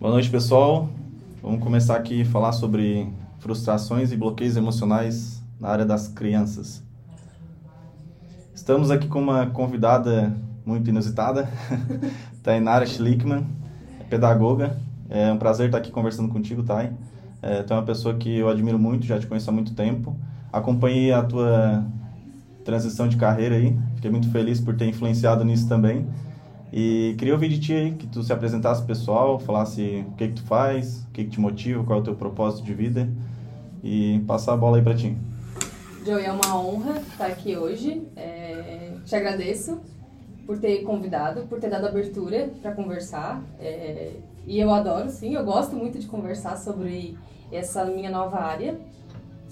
Boa noite, pessoal. Vamos começar aqui a falar sobre frustrações e bloqueios emocionais na área das crianças. Estamos aqui com uma convidada muito inusitada, Tainara Schlickman, pedagoga. É um prazer estar aqui conversando contigo, Thay. É, tu é uma pessoa que eu admiro muito, já te conheço há muito tempo. Acompanhei a tua transição de carreira aí, fiquei muito feliz por ter influenciado nisso também. E queria ouvir de ti aí, que tu se apresentasse pessoal, falasse o que que tu faz, o que que te motiva, qual é o teu propósito de vida e passar a bola aí para ti. Joey, é uma honra estar aqui hoje. É, te agradeço por ter convidado, por ter dado abertura para conversar. É, e eu adoro, sim, eu gosto muito de conversar sobre essa minha nova área.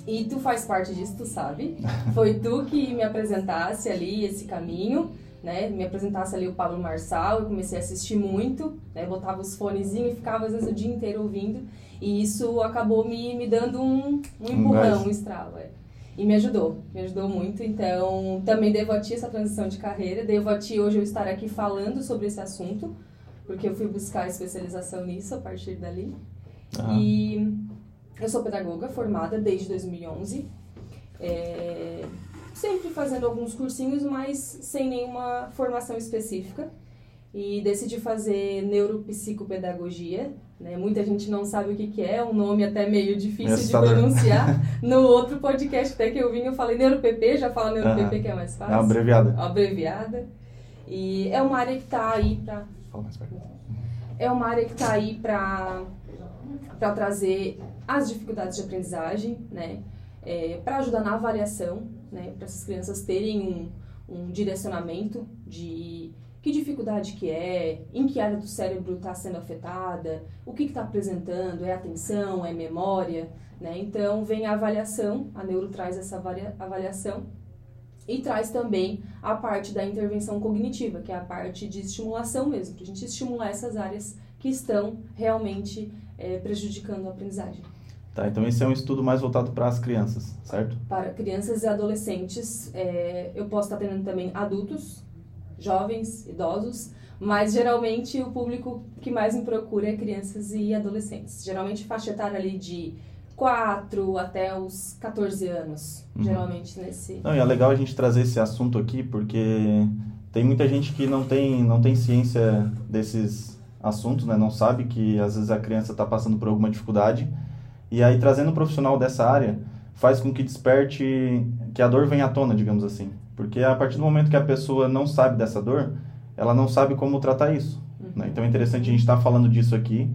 E tu faz parte disso, tu sabe. Foi tu que me apresentasse ali esse caminho né, me apresentasse ali o Pablo Marçal, eu comecei a assistir muito, né, botava os fonezinhos e ficava às vezes o dia inteiro ouvindo, e isso acabou me, me dando um, um empurrão, um estralo, é. E me ajudou, me ajudou muito, então também devo a ti essa transição de carreira, devo a ti hoje eu estar aqui falando sobre esse assunto, porque eu fui buscar especialização nisso a partir dali. Uhum. E eu sou pedagoga formada desde 2011, é, sempre fazendo alguns cursinhos, mas sem nenhuma formação específica. E decidi fazer neuropsicopedagogia. Né? Muita gente não sabe o que, que é, um nome até meio difícil de pronunciar. no outro podcast até que eu vim, eu falei neuropp, já fala neuropp uhum. que é mais fácil. É uma abreviada. Abreviada. E é uma área que está aí para... Fala mais perto. É uma área que está aí para trazer as dificuldades de aprendizagem, né? É, para ajudar na avaliação né, para essas crianças terem um, um direcionamento de que dificuldade que é, em que área do cérebro está sendo afetada, o que está apresentando, é atenção, é memória, né? Então vem a avaliação, a neuro traz essa avaliação e traz também a parte da intervenção cognitiva, que é a parte de estimulação mesmo, para a gente estimular essas áreas que estão realmente é, prejudicando a aprendizagem. Tá, então esse é um estudo mais voltado para as crianças, certo? Para crianças e adolescentes. É, eu posso estar tendo também adultos, jovens, idosos, mas geralmente o público que mais me procura é crianças e adolescentes. Geralmente faixa etária ali de 4 até os 14 anos, uhum. geralmente nesse... Não, e é legal a gente trazer esse assunto aqui porque tem muita gente que não tem, não tem ciência desses assuntos, né? Não sabe que às vezes a criança está passando por alguma dificuldade e aí, trazendo um profissional dessa área, faz com que desperte, que a dor venha à tona, digamos assim. Porque a partir do momento que a pessoa não sabe dessa dor, ela não sabe como tratar isso. Uhum. Né? Então é interessante a gente estar tá falando disso aqui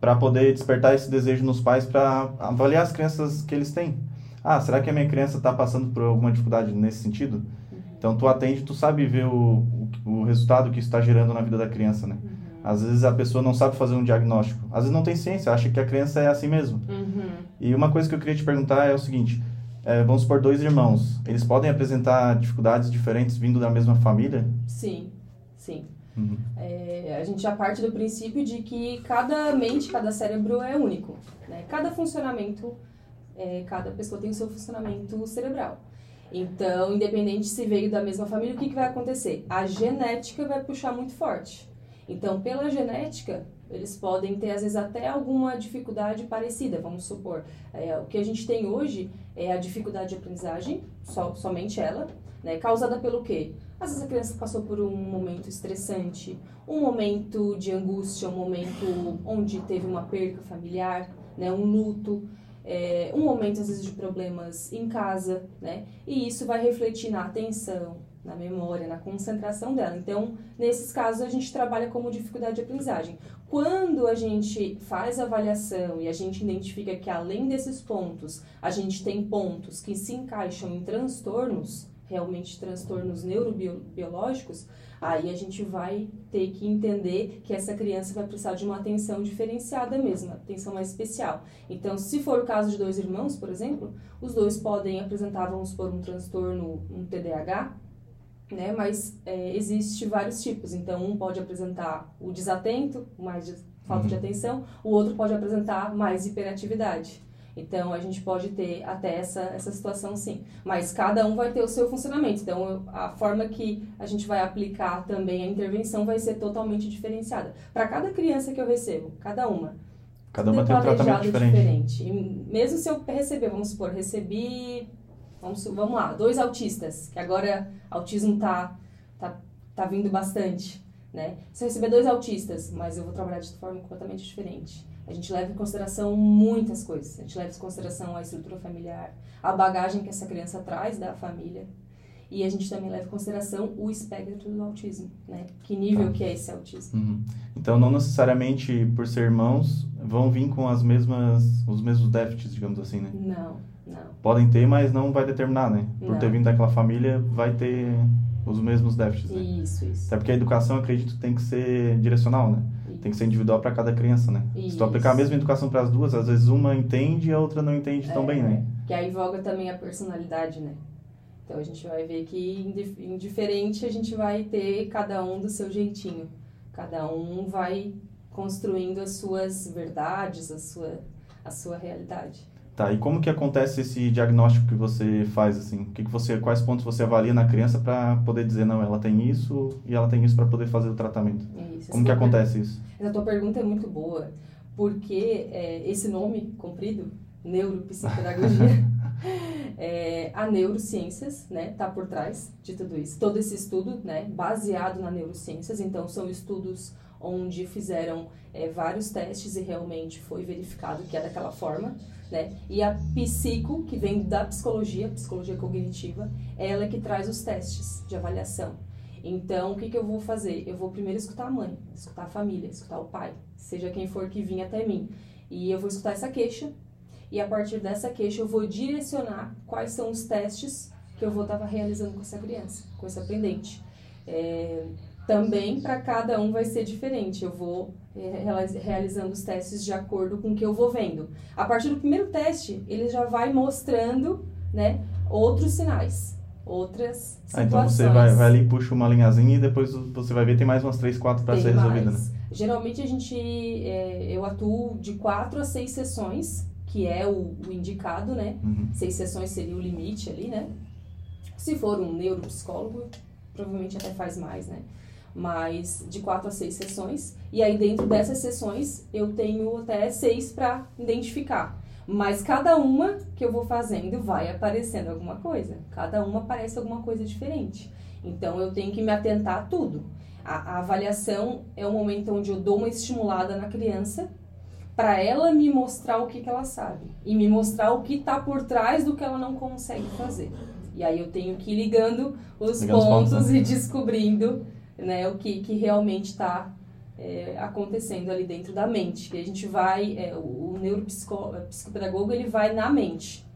para poder despertar esse desejo nos pais para avaliar as crianças que eles têm. Ah, será que a minha criança está passando por alguma dificuldade nesse sentido? Uhum. Então tu atende, tu sabe ver o, o, o resultado que está gerando na vida da criança, né? Uhum. Às vezes a pessoa não sabe fazer um diagnóstico. Às vezes não tem ciência, acha que a criança é assim mesmo. Uhum. E uma coisa que eu queria te perguntar é o seguinte: é, vamos supor dois irmãos, eles podem apresentar dificuldades diferentes vindo da mesma família? Sim, sim. Uhum. É, a gente já parte do princípio de que cada mente, cada cérebro é único. Né? Cada funcionamento, é, cada pessoa tem o seu funcionamento cerebral. Então, independente se veio da mesma família, o que, que vai acontecer? A genética vai puxar muito forte. Então, pela genética, eles podem ter, às vezes, até alguma dificuldade parecida, vamos supor. É, o que a gente tem hoje é a dificuldade de aprendizagem, so, somente ela, né, causada pelo quê? Às vezes a criança passou por um momento estressante, um momento de angústia, um momento onde teve uma perca familiar, né, um luto, é, um momento, às vezes, de problemas em casa, né? E isso vai refletir na atenção, na memória, na concentração dela. Então, nesses casos, a gente trabalha como dificuldade de aprendizagem. Quando a gente faz a avaliação e a gente identifica que, além desses pontos, a gente tem pontos que se encaixam em transtornos, realmente transtornos neurobiológicos, aí a gente vai ter que entender que essa criança vai precisar de uma atenção diferenciada mesmo, atenção mais especial. Então, se for o caso de dois irmãos, por exemplo, os dois podem apresentar, vamos por um transtorno, um TDAH, né? Mas é, existe vários tipos. Então, um pode apresentar o desatento, mais de, falta uhum. de atenção, o outro pode apresentar mais hiperatividade. Então, a gente pode ter até essa, essa situação sim. Mas cada um vai ter o seu funcionamento. Então, a forma que a gente vai aplicar também a intervenção vai ser totalmente diferenciada. Para cada criança que eu recebo, cada uma. Cada uma tem um tratamento diferente. diferente. Mesmo se eu receber, vamos supor, recebi, vamos, vamos lá, dois autistas, que agora autismo tá, tá, tá vindo bastante, né? Se eu receber dois autistas, mas eu vou trabalhar de forma completamente diferente a gente leva em consideração muitas coisas. A gente leva em consideração a estrutura familiar, a bagagem que essa criança traz da família. E a gente também leva em consideração o espectro do autismo, né? Que nível tá. que é esse autismo. Uhum. Então, não necessariamente por ser irmãos, vão vir com as mesmas, os mesmos déficits, digamos assim, né? Não, não. Podem ter, mas não vai determinar, né? Por não. ter vindo daquela família, vai ter os mesmos déficits, né? Isso, isso. Até porque a educação, acredito, tem que ser direcional, né? tem que ser individual para cada criança, né? Isso. Se tu aplicar a mesma educação para as duas, às vezes uma entende e a outra não entende é, tão bem, né? Que aí voga também a personalidade, né? Então a gente vai ver que indiferente a gente vai ter cada um do seu jeitinho. Cada um vai construindo as suas verdades, a sua, a sua realidade. Tá, e como que acontece esse diagnóstico que você faz assim? Que que você, quais pontos você avalia na criança para poder dizer não, ela tem isso e ela tem isso para poder fazer o tratamento? Isso, como que acontece isso? Essa tua pergunta é muito boa, porque é, esse nome comprido, neuropsicopedagogia, é, a neurociências, né, tá por trás de tudo isso. Todo esse estudo, né, baseado na neurociências, então são estudos onde fizeram é, vários testes e realmente foi verificado que é daquela forma, né? E a psico, que vem da psicologia, psicologia cognitiva, é ela que traz os testes de avaliação. Então, o que, que eu vou fazer? Eu vou primeiro escutar a mãe, escutar a família, escutar o pai, seja quem for que vinha até mim. E eu vou escutar essa queixa, e a partir dessa queixa eu vou direcionar quais são os testes que eu vou estar realizando com essa criança, com esse aprendente. É, também para cada um vai ser diferente. Eu vou é, realizando os testes de acordo com o que eu vou vendo. A partir do primeiro teste, ele já vai mostrando né, outros sinais outras situações. Ah, então você vai, vai ali, puxa uma linhazinha e depois você vai ver tem mais umas três, quatro para ser resolvida, né? Geralmente a gente, é, eu atuo de quatro a seis sessões, que é o, o indicado, né? Uhum. Seis sessões seria o limite ali, né? Se for um neuropsicólogo, provavelmente até faz mais, né? Mas de quatro a seis sessões. E aí dentro dessas sessões eu tenho até seis para identificar mas cada uma que eu vou fazendo vai aparecendo alguma coisa. Cada uma aparece alguma coisa diferente. Então eu tenho que me atentar a tudo. A, a avaliação é o momento onde eu dou uma estimulada na criança para ela me mostrar o que, que ela sabe e me mostrar o que está por trás do que ela não consegue fazer. E aí eu tenho que ir ligando os pontos, pontos né? e descobrindo né, o que, que realmente está é, acontecendo ali dentro da mente. Que a gente vai, é, o, neuropsicopedagogo ele vai na mente.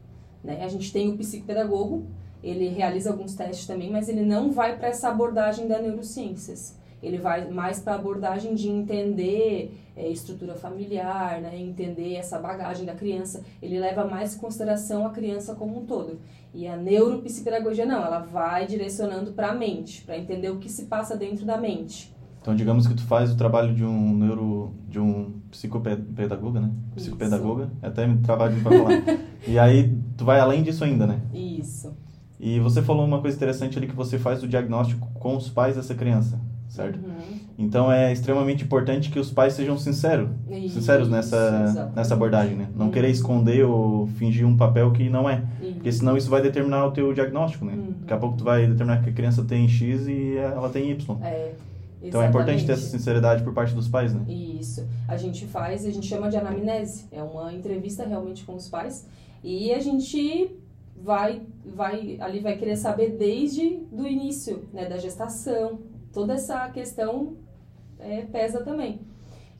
Né? A gente tem o psicopedagogo, ele realiza alguns testes também, mas ele não vai para essa abordagem da neurociências. Ele vai mais para a abordagem de entender é, estrutura familiar, né? entender essa bagagem da criança. Ele leva mais em consideração a criança como um todo. E a neuropsicopedagogia não, ela vai direcionando para a mente, para entender o que se passa dentro da mente. Então, digamos que tu faz o trabalho de um neuro, de um psicopedagoga, né? Psicopedagoga, Isso. É até trabalho para falar. e aí tu vai além disso ainda, né? Isso. E você falou uma coisa interessante ali que você faz o diagnóstico com os pais dessa criança, certo? Uhum. Então é extremamente importante que os pais sejam sinceros, Isso, sinceros nessa nessa abordagem, né? Não uhum. querer esconder ou fingir um papel que não é, uhum. porque senão isso vai determinar o teu diagnóstico, né? Uhum. Daqui a pouco tu vai determinar que a criança tem X e ela tem Y. É. Então é importante ter essa sinceridade por parte dos pais, né? Isso. A gente faz, a gente chama de anamnese. É uma entrevista realmente com os pais. E a gente vai, vai ali vai querer saber desde do início, né, da gestação. Toda essa questão é, pesa também.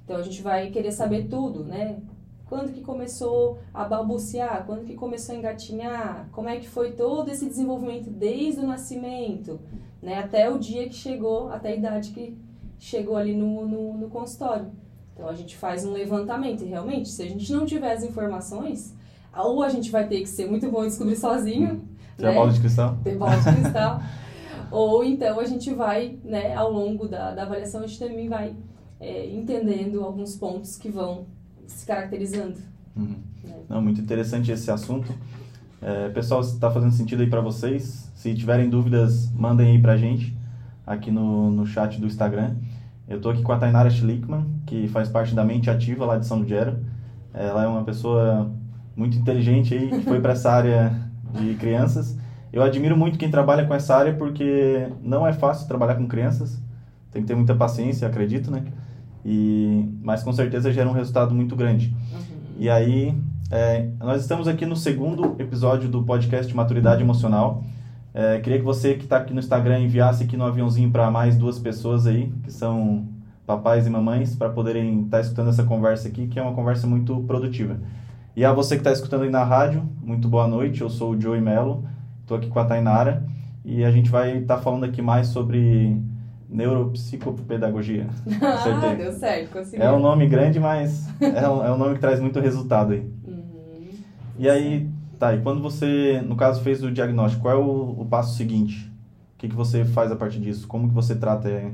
Então a gente vai querer saber tudo, né? Quando que começou a balbuciar? Quando que começou a engatinhar? Como é que foi todo esse desenvolvimento desde o nascimento? né? Até o dia que chegou, até a idade que chegou ali no, no, no consultório. Então a gente faz um levantamento e realmente, se a gente não tiver as informações, ou a gente vai ter que ser muito bom em descobrir sozinho. Ter né? bola de cristal. Ter bola de cristal. ou então a gente vai, né, ao longo da, da avaliação, a gente também vai é, entendendo alguns pontos que vão se caracterizando. Uhum. É. Não, muito interessante esse assunto. É, pessoal, está fazendo sentido aí para vocês, se tiverem dúvidas, mandem aí para a gente aqui no, no chat do Instagram. Eu estou aqui com a Tainara Schlickman, que faz parte da Mente Ativa lá de São Ludgero. Ela é uma pessoa muito inteligente aí, que foi para essa área de crianças. Eu admiro muito quem trabalha com essa área porque não é fácil trabalhar com crianças. Tem que ter muita paciência, acredito, né? E, mas com certeza gera um resultado muito grande. Uhum. E aí, é, nós estamos aqui no segundo episódio do podcast Maturidade Emocional. É, queria que você que está aqui no Instagram enviasse aqui no aviãozinho para mais duas pessoas aí, que são papais e mamães, para poderem estar tá escutando essa conversa aqui, que é uma conversa muito produtiva. E a você que está escutando aí na rádio, muito boa noite. Eu sou o Joey Mello, estou aqui com a Tainara e a gente vai estar tá falando aqui mais sobre neuropsicopedagogia. Ah, deu certo, conseguiu. É um nome grande, mas é um, é um nome que traz muito resultado aí. Uhum. E aí, tá, e quando você, no caso, fez o diagnóstico, qual é o, o passo seguinte? O que, que você faz a partir disso? Como que você trata? É,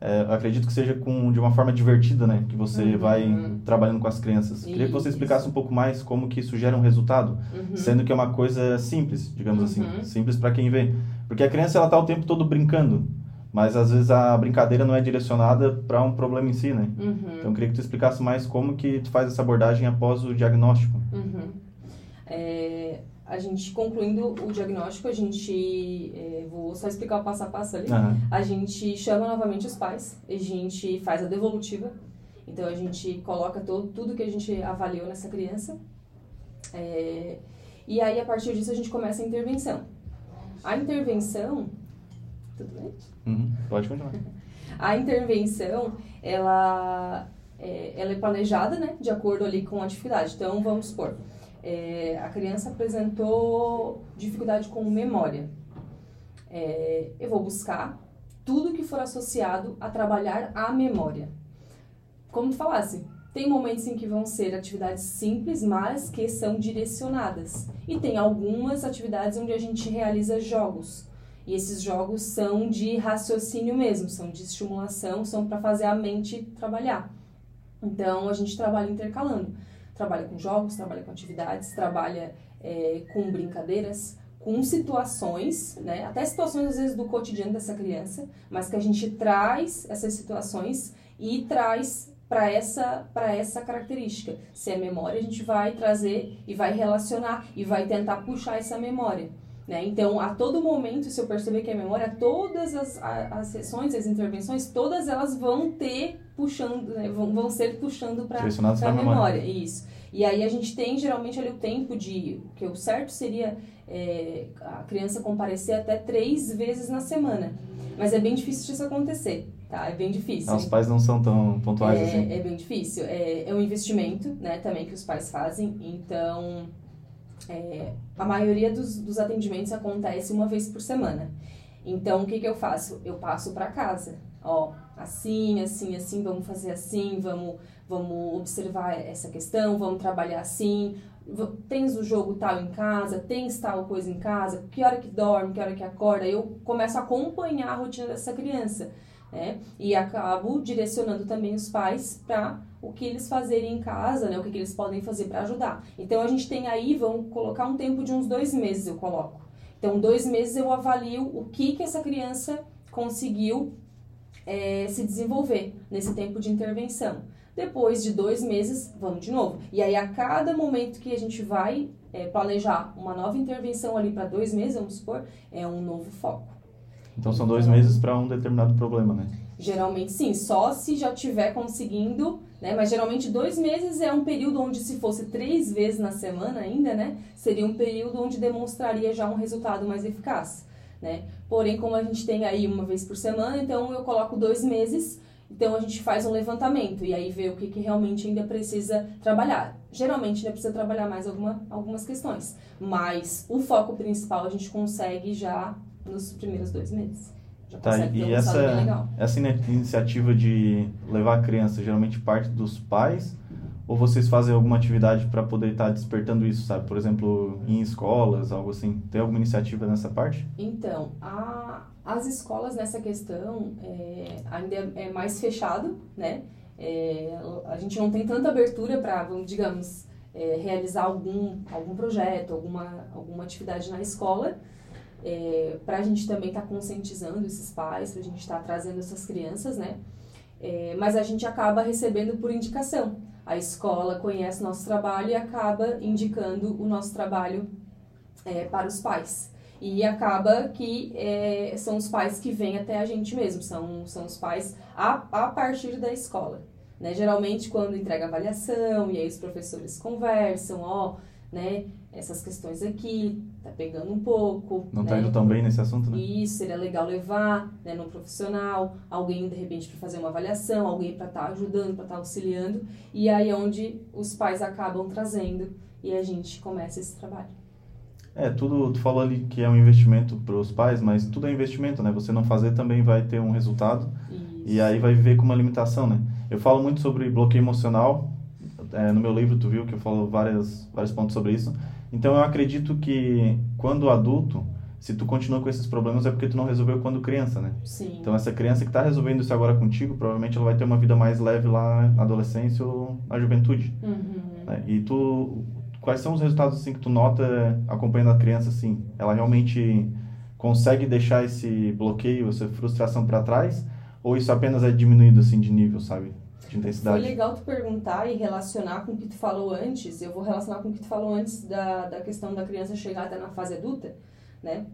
é, acredito que seja com, de uma forma divertida, né? Que você uhum. vai trabalhando com as crianças. Queria que você explicasse um pouco mais como que isso gera um resultado, uhum. sendo que é uma coisa simples, digamos assim, uhum. simples para quem vê. Porque a criança ela tá o tempo todo brincando, mas às vezes a brincadeira não é direcionada para um problema em si, né? Uhum. Então eu queria que tu explicasse mais como que tu faz essa abordagem após o diagnóstico. Uhum. É, a gente concluindo o diagnóstico, a gente, é, vou só explicar o passo a passo ali, uhum. a gente chama novamente os pais, a gente faz a devolutiva, então a gente coloca todo, tudo que a gente avaliou nessa criança, é, e aí a partir disso a gente começa a intervenção. A intervenção, tudo bem? Uhum. Pode continuar. a intervenção, ela é, ela é planejada, né, de acordo ali com a atividade. Então, vamos supor, é, a criança apresentou dificuldade com memória. É, eu vou buscar tudo que for associado a trabalhar a memória. Como tu falasse, tem momentos em que vão ser atividades simples, mas que são direcionadas. E tem algumas atividades onde a gente realiza jogos. E esses jogos são de raciocínio mesmo, são de estimulação, são para fazer a mente trabalhar. Então a gente trabalha intercalando trabalha com jogos, trabalha com atividades, trabalha é, com brincadeiras, com situações, né? Até situações às vezes do cotidiano dessa criança, mas que a gente traz essas situações e traz para essa para essa característica. Se é memória, a gente vai trazer e vai relacionar e vai tentar puxar essa memória. Né? Então, a todo momento, se eu perceber que é memória, todas as, as sessões, as intervenções, todas elas vão ter puxando, né? vão, vão ser puxando para a memória. memória. Isso. E aí a gente tem geralmente ali o tempo de. que o certo seria é, a criança comparecer até três vezes na semana. Mas é bem difícil disso acontecer, tá? É bem difícil. Ah, os pais não são tão pontuais é, assim. É bem difícil. É, é um investimento, né, também que os pais fazem. Então, é, a maioria dos, dos atendimentos acontece uma vez por semana. Então, o que, que eu faço? Eu passo para casa. Ó, assim, assim, assim, vamos fazer assim, vamos, vamos observar essa questão, vamos trabalhar assim. Tens o jogo tal em casa, tens tal coisa em casa, que hora que dorme, que hora que acorda. Eu começo a acompanhar a rotina dessa criança. Né? E acabo direcionando também os pais para o que eles fazerem em casa, né? O que, que eles podem fazer para ajudar. Então a gente tem aí, vamos colocar um tempo de uns dois meses, eu coloco. Então, dois meses eu avalio o que, que essa criança conseguiu é, se desenvolver nesse tempo de intervenção. Depois de dois meses, vamos de novo. E aí, a cada momento que a gente vai é, planejar uma nova intervenção ali para dois meses, vamos supor, é um novo foco. Então, são dois meses para um determinado problema, né? Geralmente sim, só se já tiver conseguindo, né? Mas geralmente dois meses é um período onde se fosse três vezes na semana ainda, né? Seria um período onde demonstraria já um resultado mais eficaz, né? Porém, como a gente tem aí uma vez por semana, então eu coloco dois meses, então a gente faz um levantamento e aí vê o que, que realmente ainda precisa trabalhar. Geralmente ainda precisa trabalhar mais alguma, algumas questões, mas o foco principal a gente consegue já nos primeiros dois meses. Já tá, e essa, essa iniciativa de levar a criança geralmente parte dos pais ou vocês fazem alguma atividade para poder estar tá despertando isso, sabe? Por exemplo, em escolas, algo assim. Tem alguma iniciativa nessa parte? Então, a, as escolas nessa questão é, ainda é, é, mais fechado, né? É, a gente não tem tanta abertura para, digamos, é, realizar algum, algum projeto, alguma, alguma atividade na escola, é, para a gente também estar tá conscientizando esses pais, para a gente estar tá trazendo essas crianças, né? É, mas a gente acaba recebendo por indicação. A escola conhece nosso trabalho e acaba indicando o nosso trabalho é, para os pais. E acaba que é, são os pais que vêm até a gente mesmo, são, são os pais a, a partir da escola. Né? Geralmente, quando entrega avaliação, e aí os professores conversam, ó, né, essas questões aqui, tá pegando um pouco. Não tá né? indo tão bem nesse assunto, né? Isso, seria legal levar, né, no profissional, alguém de repente para fazer uma avaliação, alguém para estar tá ajudando, para estar tá auxiliando, e aí é onde os pais acabam trazendo e a gente começa esse trabalho. É, tudo, tu falou ali que é um investimento para os pais, mas tudo é investimento, né? Você não fazer também vai ter um resultado Isso. e aí vai viver com uma limitação, né? Eu falo muito sobre bloqueio emocional, é, no meu livro tu viu que eu falo várias, vários pontos sobre isso. Então eu acredito que quando adulto, se tu continua com esses problemas é porque tu não resolveu quando criança, né? Sim. Então essa criança que está resolvendo isso agora contigo, provavelmente ela vai ter uma vida mais leve lá na adolescência ou na juventude. Uhum. Né? E tu quais são os resultados assim que tu nota acompanhando a criança assim? Ela realmente consegue deixar esse bloqueio, essa frustração para trás ou isso apenas é diminuído assim de nível, sabe? De intensidade. Foi legal tu perguntar e relacionar com o que tu falou antes. Eu vou relacionar com o que tu falou antes da, da questão da criança chegar até na fase adulta, né?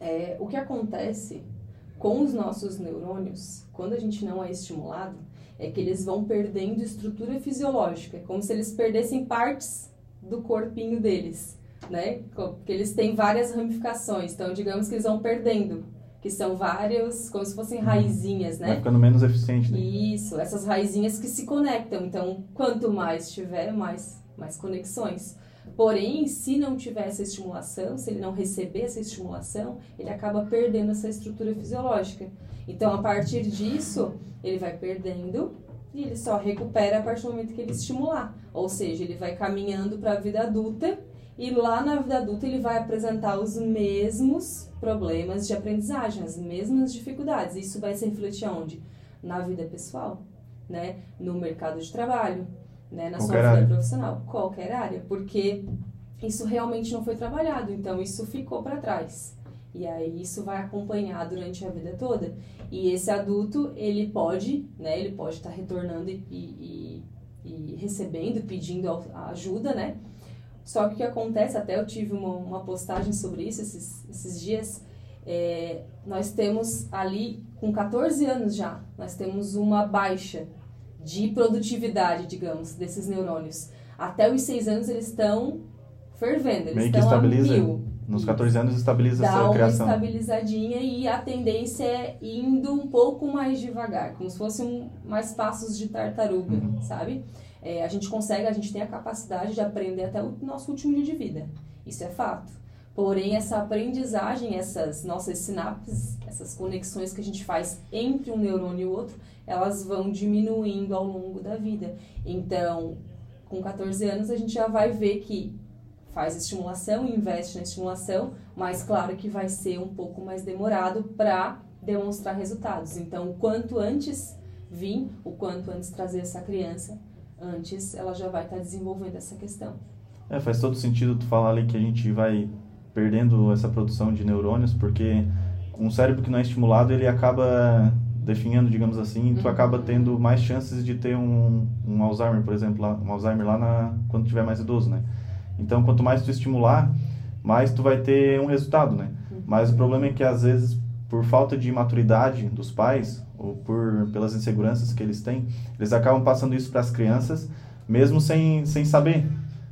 É, o que acontece com os nossos neurônios, quando a gente não é estimulado, é que eles vão perdendo estrutura fisiológica, é como se eles perdessem partes do corpinho deles, né? Porque eles têm várias ramificações, então digamos que eles vão perdendo, que são vários, como se fossem raizinhas, né? Vai ficando menos eficiente, né? Isso, essas raizinhas que se conectam. Então, quanto mais tiver, mais, mais conexões. Porém, se não tiver essa estimulação, se ele não receber essa estimulação, ele acaba perdendo essa estrutura fisiológica. Então, a partir disso, ele vai perdendo e ele só recupera a partir do momento que ele estimular. Ou seja, ele vai caminhando para a vida adulta e lá na vida adulta ele vai apresentar os mesmos problemas de aprendizagem, as mesmas dificuldades. Isso vai se refletir onde? Na vida pessoal, né? No mercado de trabalho, né? Na qualquer sua vida área. profissional, qualquer área, porque isso realmente não foi trabalhado, então isso ficou para trás. E aí isso vai acompanhar durante a vida toda. E esse adulto, ele pode, né, ele pode estar tá retornando e, e, e, recebendo, pedindo ajuda, né? Só que o que acontece, até eu tive uma, uma postagem sobre isso esses, esses dias, é, nós temos ali, com 14 anos já, nós temos uma baixa de produtividade, digamos, desses neurônios. Até os 6 anos eles estão fervendo, eles estão a mil. Nos 14 anos estabiliza Dá essa criação. Dá uma estabilizadinha e a tendência é indo um pouco mais devagar, como se fossem mais passos de tartaruga, uhum. sabe? É, a gente consegue, a gente tem a capacidade de aprender até o nosso último dia de vida. Isso é fato. Porém, essa aprendizagem, essas nossas sinapses, essas conexões que a gente faz entre um neurônio e o outro, elas vão diminuindo ao longo da vida. Então, com 14 anos, a gente já vai ver que faz estimulação, investe na estimulação, mas claro que vai ser um pouco mais demorado para demonstrar resultados. Então, o quanto antes vir, o quanto antes trazer essa criança, antes ela já vai estar tá desenvolvendo essa questão. É, faz todo sentido tu falar ali que a gente vai perdendo essa produção de neurônios, porque um cérebro que não é estimulado, ele acaba definhando, digamos assim, e tu uhum. acaba tendo mais chances de ter um, um Alzheimer, por exemplo, lá, um Alzheimer lá na, quando tiver mais idoso, né? Então, quanto mais tu estimular, mais tu vai ter um resultado, né? Uhum. Mas o problema é que às vezes, por falta de maturidade dos pais ou por pelas inseguranças que eles têm, eles acabam passando isso para as crianças, mesmo sem sem saber.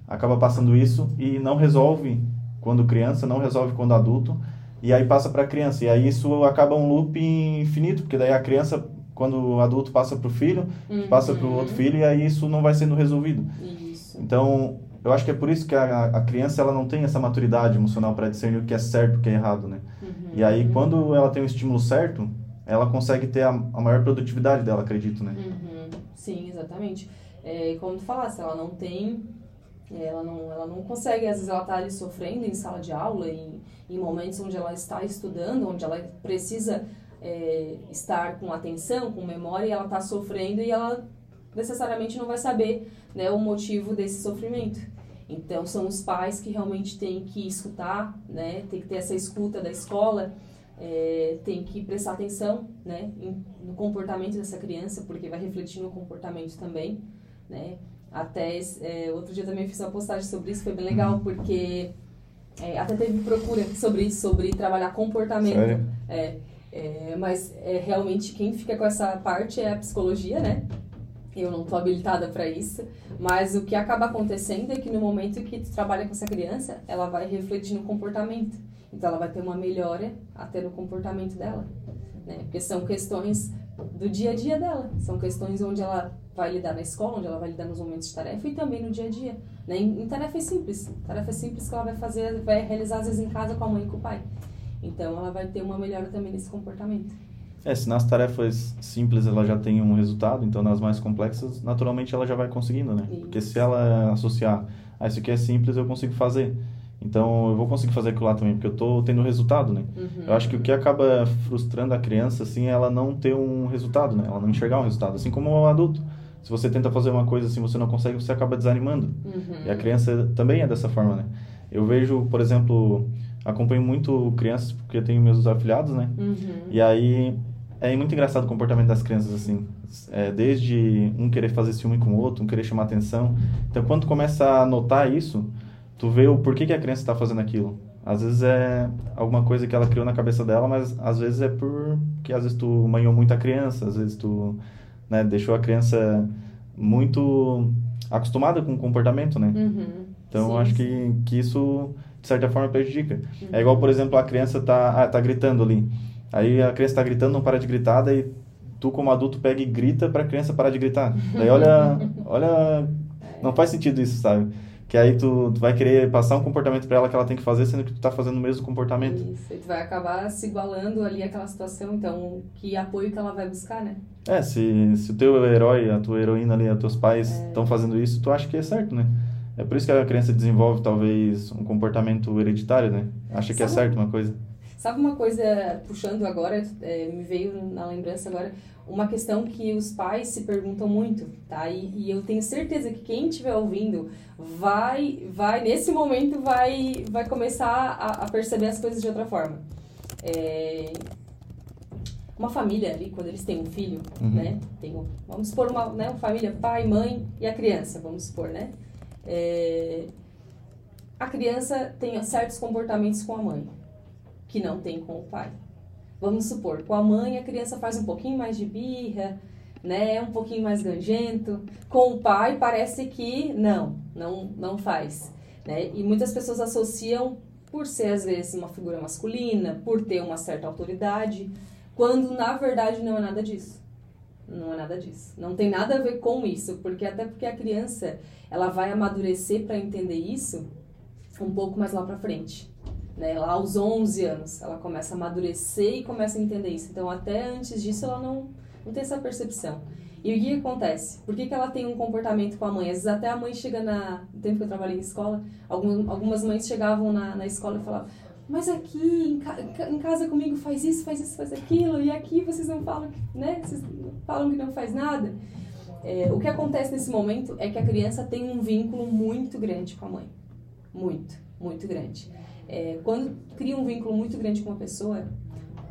Acaba passando isso e não resolve quando criança, não resolve quando adulto, e aí passa para a criança. E aí isso acaba um loop infinito, porque daí a criança quando o adulto passa para o filho, uhum. passa para o outro filho e aí isso não vai sendo resolvido. Isso. Então, eu acho que é por isso que a, a criança ela não tem essa maturidade emocional para discernir o que é certo e o que é errado, né? Uhum. E aí, quando ela tem o estímulo certo, ela consegue ter a, a maior produtividade dela, acredito, né? Uhum. Sim, exatamente. É, como tu falaste, ela não tem ela não, ela não consegue, às vezes ela está ali sofrendo em sala de aula, em, em momentos onde ela está estudando, onde ela precisa é, estar com atenção, com memória, e ela está sofrendo e ela necessariamente não vai saber né, o motivo desse sofrimento. Então, são os pais que realmente têm que escutar, né, tem que ter essa escuta da escola, é, tem que prestar atenção né, no comportamento dessa criança, porque vai refletir no comportamento também. Né? Até é, outro dia também fiz uma postagem sobre isso, foi bem legal, uhum. porque é, até teve procura sobre isso, sobre trabalhar comportamento. Sério? É, é, mas é, realmente quem fica com essa parte é a psicologia, né? Eu não estou habilitada para isso, mas o que acaba acontecendo é que no momento que tu trabalha com essa criança, ela vai refletir no comportamento. Então ela vai ter uma melhora até no comportamento dela, né? Porque são questões do dia a dia dela, são questões onde ela vai lidar na escola, onde ela vai lidar nos momentos de tarefa e também no dia a dia, né? Em, em tarefas simples, tarefas simples que ela vai fazer, vai realizar às vezes em casa com a mãe e com o pai. Então ela vai ter uma melhora também nesse comportamento. É, se nas tarefas simples ela já tem um resultado, então nas mais complexas, naturalmente ela já vai conseguindo, né? Isso. Porque se ela associar, ah, isso aqui é simples, eu consigo fazer. Então eu vou conseguir fazer aquilo lá também, porque eu estou tendo resultado, né? Uhum. Eu acho que o que acaba frustrando a criança, assim, é ela não ter um resultado, né? Ela não enxergar um resultado, assim como o adulto. Se você tenta fazer uma coisa assim, você não consegue, você acaba desanimando. Uhum. E a criança também é dessa forma, né? Eu vejo, por exemplo, acompanho muito crianças, porque eu tenho meus afiliados, né? Uhum. E aí é muito engraçado o comportamento das crianças, assim. É, desde um querer fazer ciúme com o outro, um querer chamar atenção. Então, quando começa a notar isso, tu vê o porquê que a criança está fazendo aquilo. Às vezes é alguma coisa que ela criou na cabeça dela, mas às vezes é porque às vezes tu manhou muito a criança, às vezes tu né, deixou a criança muito acostumada com o comportamento, né? Uhum. Então, eu acho que, que isso, de certa forma, prejudica. Uhum. É igual, por exemplo, a criança tá, ah, tá gritando ali. Aí a criança está gritando, não para de gritar, daí tu como adulto pega e grita para a criança parar de gritar. Daí olha, olha, não faz sentido isso, sabe? Que aí tu, tu vai querer passar um comportamento para ela que ela tem que fazer, sendo que tu tá fazendo o mesmo comportamento. Isso, e tu vai acabar se igualando ali aquela situação, então, que apoio que ela vai buscar, né? É, se, se o teu herói, a tua heroína ali, os teus pais estão é... fazendo isso, tu acha que é certo, né? É por isso que a criança desenvolve, talvez, um comportamento hereditário, né? Acha que é certo uma coisa. Sabe uma coisa, puxando agora, é, me veio na lembrança agora, uma questão que os pais se perguntam muito, tá? E, e eu tenho certeza que quem estiver ouvindo vai, vai nesse momento, vai, vai começar a, a perceber as coisas de outra forma. É, uma família ali, quando eles têm um filho, uhum. né? Tem, vamos supor uma, né, uma família, pai, mãe e a criança, vamos supor, né? É, a criança tem certos comportamentos com a mãe, que não tem com o pai. Vamos supor, com a mãe a criança faz um pouquinho mais de birra, né, é um pouquinho mais ganjento. Com o pai parece que não, não, não faz, né? E muitas pessoas associam por ser às vezes uma figura masculina, por ter uma certa autoridade, quando na verdade não é nada disso. Não é nada disso. Não tem nada a ver com isso, porque até porque a criança, ela vai amadurecer para entender isso um pouco mais lá para frente né? Lá aos 11 anos, ela começa a amadurecer e começa a entender isso. Então, até antes disso, ela não, não tem essa percepção. E o que, acontece? Por que, que ela tem um comportamento com a mãe? Às vezes até a mãe chega na... No tempo que eu trabalhei em escola, algumas, algumas mães chegavam na, na escola e falavam mas aqui em, ca, em, casa comigo faz isso, faz isso, faz aquilo, e aqui vocês não falam, né? Vocês falam que não faz nada. É, o que acontece nesse momento é que a criança tem um vínculo muito grande com a mãe. Muito, muito grande. É, quando cria um vínculo muito grande com uma pessoa,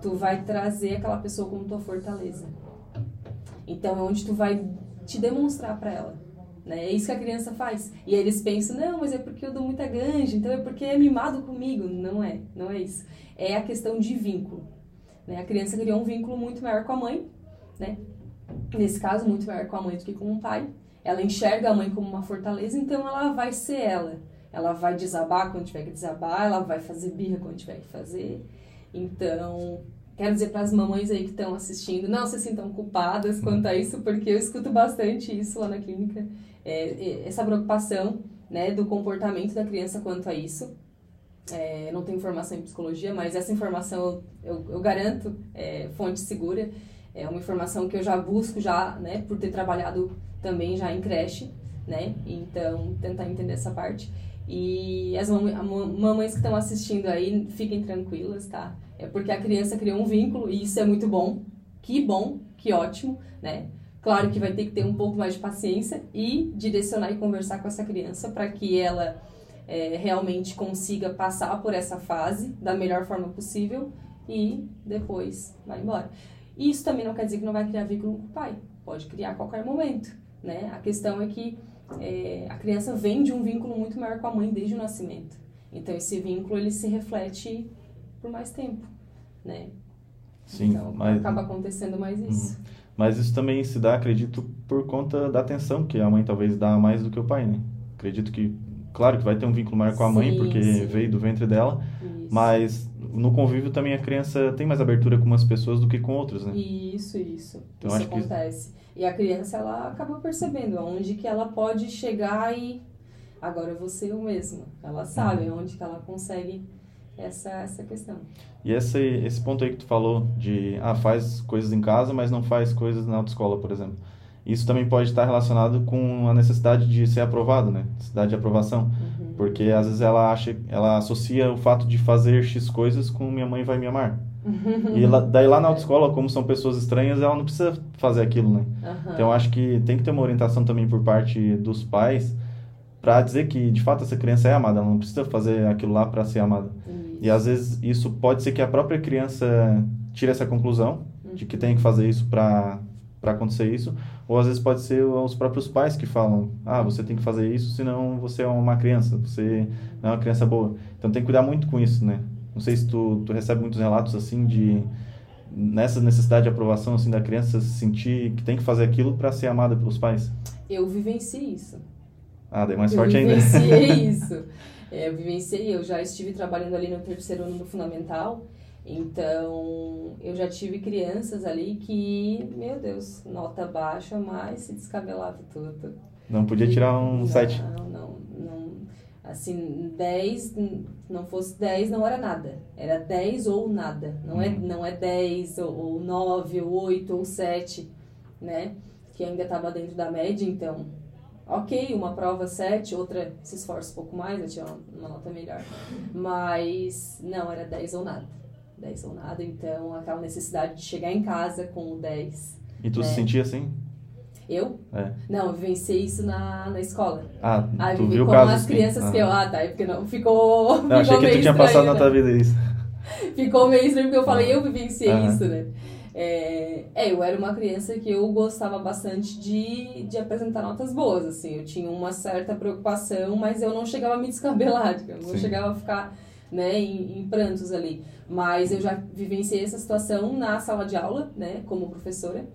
tu vai trazer aquela pessoa como tua fortaleza. Então é onde tu vai te demonstrar para ela. Né? É isso que a criança faz. E eles pensam, não, mas é porque eu dou muita ganja, então é porque é mimado comigo. Não é, não é isso. É a questão de vínculo. Né? A criança criou um vínculo muito maior com a mãe, né? nesse caso, muito maior com a mãe do que com o pai. Ela enxerga a mãe como uma fortaleza, então ela vai ser ela ela vai desabar quando tiver que desabar, ela vai fazer birra quando tiver que fazer. Então, quero dizer para as mamães aí que estão assistindo, não se sintam culpadas quanto a isso, porque eu escuto bastante isso lá na clínica, é, é, essa preocupação né, do comportamento da criança quanto a isso. É, não tenho informação em psicologia, mas essa informação eu, eu, eu garanto, é, fonte segura, é uma informação que eu já busco já, né, por ter trabalhado também já em creche, né, então tentar entender essa parte. E as mamães que estão assistindo aí, fiquem tranquilas, tá? É porque a criança criou um vínculo e isso é muito bom. Que bom, que ótimo, né? Claro que vai ter que ter um pouco mais de paciência e direcionar e conversar com essa criança para que ela é, realmente consiga passar por essa fase da melhor forma possível e depois vai embora. Isso também não quer dizer que não vai criar vínculo com o pai, pode criar a qualquer momento, né? A questão é que é, a criança vem de um vínculo muito maior com a mãe desde o nascimento. Então esse vínculo ele se reflete por mais tempo, né? Sim, então mas... acaba acontecendo mais isso. Uhum. Mas isso também se dá, acredito, por conta da atenção que a mãe talvez dá mais do que o pai, né? Acredito que, claro que vai ter um vínculo maior com a mãe, sim, porque sim. veio do ventre dela, isso. mas no convívio também a criança tem mais abertura com umas pessoas do que com outras, né? Isso, isso. Então, isso acontece. Que... E a criança, ela acaba percebendo aonde que ela pode chegar e agora eu vou ser eu mesma. Ela sabe uhum. onde que ela consegue essa, essa questão. E esse, esse ponto aí que tu falou de, ah, faz coisas em casa, mas não faz coisas na autoescola, por exemplo. Isso também pode estar relacionado com a necessidade de ser aprovado, né? Necessidade de aprovação. Uhum. Porque às vezes ela acha, ela associa o fato de fazer X coisas com minha mãe vai me amar. Uhum. E ela, daí lá na autoescola, como são pessoas estranhas, ela não precisa fazer aquilo, né? Uhum. Então acho que tem que ter uma orientação também por parte dos pais para dizer que de fato essa criança é amada, ela não precisa fazer aquilo lá para ser amada. E às vezes isso pode ser que a própria criança tire essa conclusão uhum. de que tem que fazer isso para para acontecer isso, ou às vezes pode ser os próprios pais que falam: "Ah, você tem que fazer isso, senão você é uma criança, você não é uma criança boa". Então tem que cuidar muito com isso, né? Não sei se tu, tu recebe muitos relatos assim de nessa necessidade de aprovação assim da criança sentir que tem que fazer aquilo para ser amada pelos pais. Eu vivenciei isso. Ah, daí mais eu forte ainda. Eu vivenciei isso. É, eu vivenciei, eu já estive trabalhando ali no terceiro ano do fundamental, então eu já tive crianças ali que, meu Deus, nota baixa, mas se descabelava tudo. Não podia tirar um 7? Não, não, não. Assim, 10, não fosse 10 não era nada. Era 10 ou nada. Não, é, uhum. não é 10 ou, ou 9 ou 8 ou 7, né? Que ainda estava dentro da média, então ok, uma prova 7, outra se esforça um pouco mais, eu tinha uma, uma, nota melhor. Mas não, era 10 ou nada. 10 ou nada, então aquela necessidade de chegar em casa com o 10. E tu né? se sentia assim? Eu? É. Não, eu vivenciei isso na, na escola. Ah, Aí, tu viu com casos as crianças que, ah. que eu... Ah, tá, é porque não, ficou... Não, achei que tu tinha passado né? na tua vida isso. ficou meio estranho porque eu falei, eu vivenciei ah. isso, né? É, é, eu era uma criança que eu gostava bastante de, de apresentar notas boas, assim. Eu tinha uma certa preocupação, mas eu não chegava a me descabelar, eu não chegava a ficar né, em, em, prantos ali. Mas eu já vivenciei essa situação na sala de aula, né, como professora.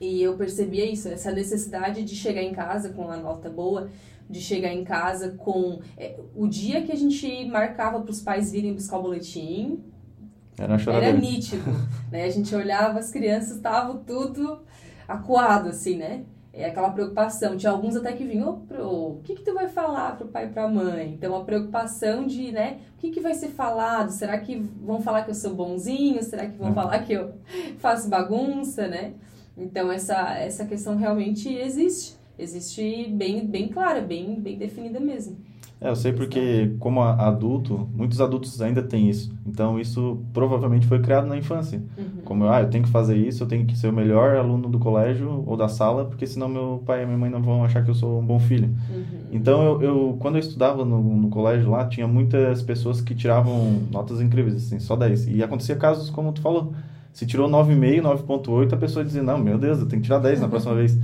E eu percebia isso, essa necessidade de chegar em casa com a nota boa, de chegar em casa com... É, o dia que a gente marcava para os pais virem buscar o boletim, era, Era nítido, né? A gente olhava, as crianças estavam tudo acuado, assim, né? É aquela preocupação. Tinha alguns até que vinham, o que que tu vai falar pro pai e pra mãe? Então, a preocupação de, né, o que que vai ser falado? Será que vão falar que eu sou bonzinho? Será que vão uhum. falar que eu faço bagunça, né? Então, essa, essa questão realmente existe. Existe bem, bem clara, bem, bem definida mesmo. É, eu sei porque, como adulto, muitos adultos ainda têm isso. Então, isso provavelmente foi criado na infância. Uhum. Como, ah, eu tenho que fazer isso, eu tenho que ser o melhor aluno do colégio ou da sala, porque senão meu pai e minha mãe não vão achar que eu sou um bom filho. Uhum. Então, eu, eu, quando eu estudava no, no colégio lá, tinha muitas pessoas que tiravam notas incríveis, assim, só 10. E acontecia casos como tu falou. Se tirou 9,5, 9,8, a pessoa dizia, não, meu Deus, eu tenho que tirar 10 na próxima vez.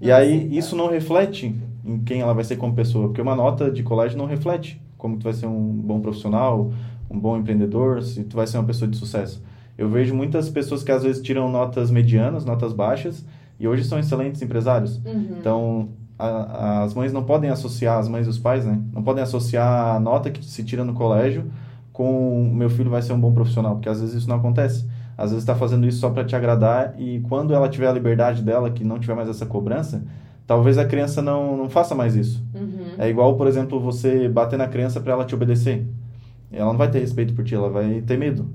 E aí, isso não reflete em quem ela vai ser como pessoa, porque uma nota de colégio não reflete como tu vai ser um bom profissional, um bom empreendedor, se tu vai ser uma pessoa de sucesso. Eu vejo muitas pessoas que às vezes tiram notas medianas, notas baixas, e hoje são excelentes empresários. Uhum. Então, a, as mães não podem associar, as mães e os pais, né? Não podem associar a nota que se tira no colégio com o meu filho vai ser um bom profissional, porque às vezes isso não acontece. Às vezes está fazendo isso só para te agradar e quando ela tiver a liberdade dela, que não tiver mais essa cobrança, talvez a criança não, não faça mais isso. Uhum. É igual, por exemplo, você bater na criança para ela te obedecer. Ela não vai ter respeito por ti, ela vai ter medo.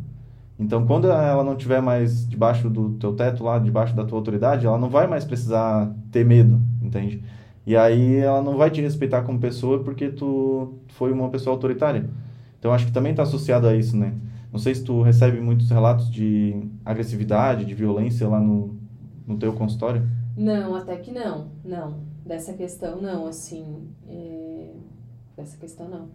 Então, quando ela não tiver mais debaixo do teu teto lá, debaixo da tua autoridade, ela não vai mais precisar ter medo, entende? E aí ela não vai te respeitar como pessoa porque tu foi uma pessoa autoritária. Então, acho que também está associado a isso, né? Não sei se tu recebe muitos relatos de agressividade, de violência lá no, no teu consultório. Não, até que não, não. Dessa questão não, assim, é... dessa questão não.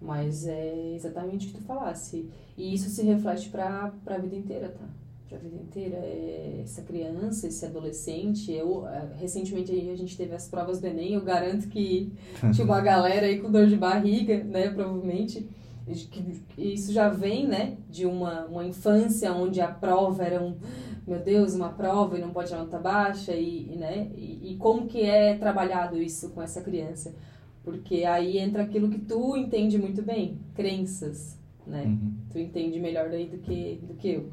Mas é exatamente o que tu falasse. E isso se reflete para a vida inteira, tá? Para a vida inteira. É essa criança, esse adolescente. Eu, é, recentemente a gente teve as provas do Enem. Eu garanto que tinha uma galera aí com dor de barriga, né? Provavelmente. Que, isso já vem, né? De uma, uma infância onde a prova era um meu Deus, uma prova e não pode tirar nota baixa e, né? E, e, como que é trabalhado isso com essa criança? Porque aí entra aquilo que tu entende muito bem, crenças, né? Uhum. Tu entende melhor daí do que, do que eu.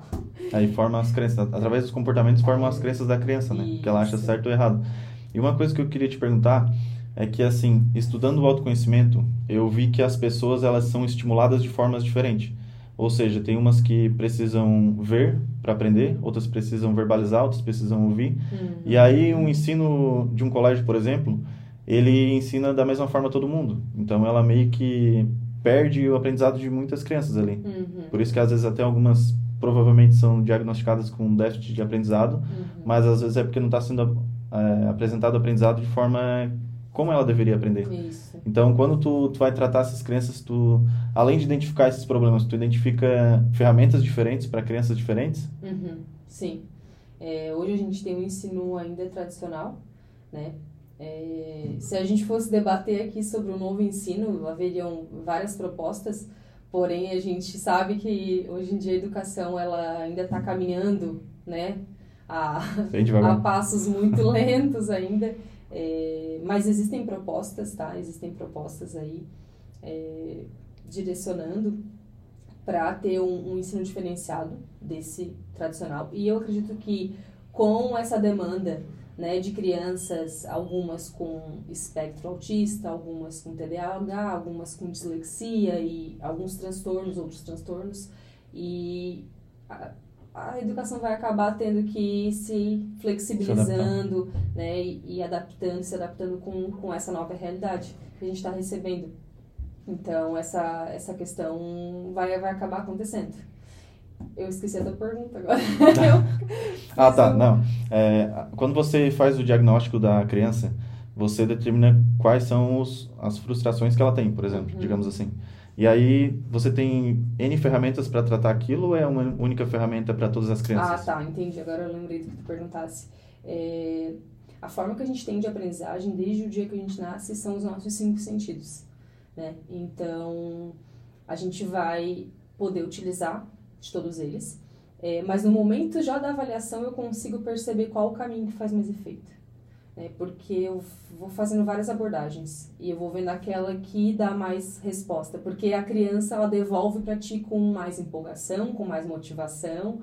Aí forma as crenças, através dos comportamentos formam as crenças da criança, né? Isso. Que ela acha certo ou errado. E uma coisa que eu queria te perguntar é que assim, estudando o autoconhecimento, eu vi que as pessoas elas são estimuladas de formas diferentes. Ou seja, tem umas que precisam ver para aprender, outras precisam verbalizar, outras precisam ouvir. Uhum. E aí um ensino de um colégio, por exemplo, ele ensina da mesma forma todo mundo. Então ela meio que perde o aprendizado de muitas crianças ali. Uhum. Por isso que às vezes até algumas provavelmente são diagnosticadas com déficit de aprendizado, uhum. mas às vezes é porque não está sendo é, apresentado o aprendizado de forma como ela deveria aprender. Isso. Então, quando tu, tu vai tratar essas crianças, tu, além de identificar esses problemas, tu identifica ferramentas diferentes para crianças diferentes? Uhum. Sim. É, hoje a gente tem um ensino ainda tradicional, né? É, se a gente fosse debater aqui sobre o novo ensino, haveriam várias propostas, porém a gente sabe que hoje em dia a educação ela ainda está caminhando, né? A, a passos muito lentos ainda. É, mas existem propostas, tá? Existem propostas aí é, direcionando para ter um, um, ensino diferenciado desse tradicional. E eu acredito que com essa demanda né, de crianças, algumas com espectro autista, algumas com TDAH, algumas com dislexia e alguns transtornos, outros transtornos, e a educação vai acabar tendo que ir se flexibilizando se né, e, e, adaptando, se adaptando com, com essa nova realidade que a gente está recebendo. Então, essa, essa questão vai, vai acabar acontecendo. Eu esqueci a tua pergunta agora. ah, tá. Não. É, quando você faz o diagnóstico da criança, você determina quais são os, as frustrações que ela tem, por exemplo, uhum. digamos assim. E aí você tem N ferramentas para tratar aquilo ou é uma única ferramenta para todas as crianças? Ah, tá, entendi. Agora eu lembrei do que tu perguntasse. É, a forma que a gente tem de aprendizagem desde o dia que a gente nasce são os nossos cinco sentidos, né? Então, a gente vai poder utilizar de todos eles, é, mas no momento já da avaliação eu consigo perceber qual o caminho que faz mais efeito né? Porque eu vou fazendo várias abordagens e eu vou vendo aquela que dá mais resposta, porque a criança ela devolve para ti com mais empolgação, com mais motivação,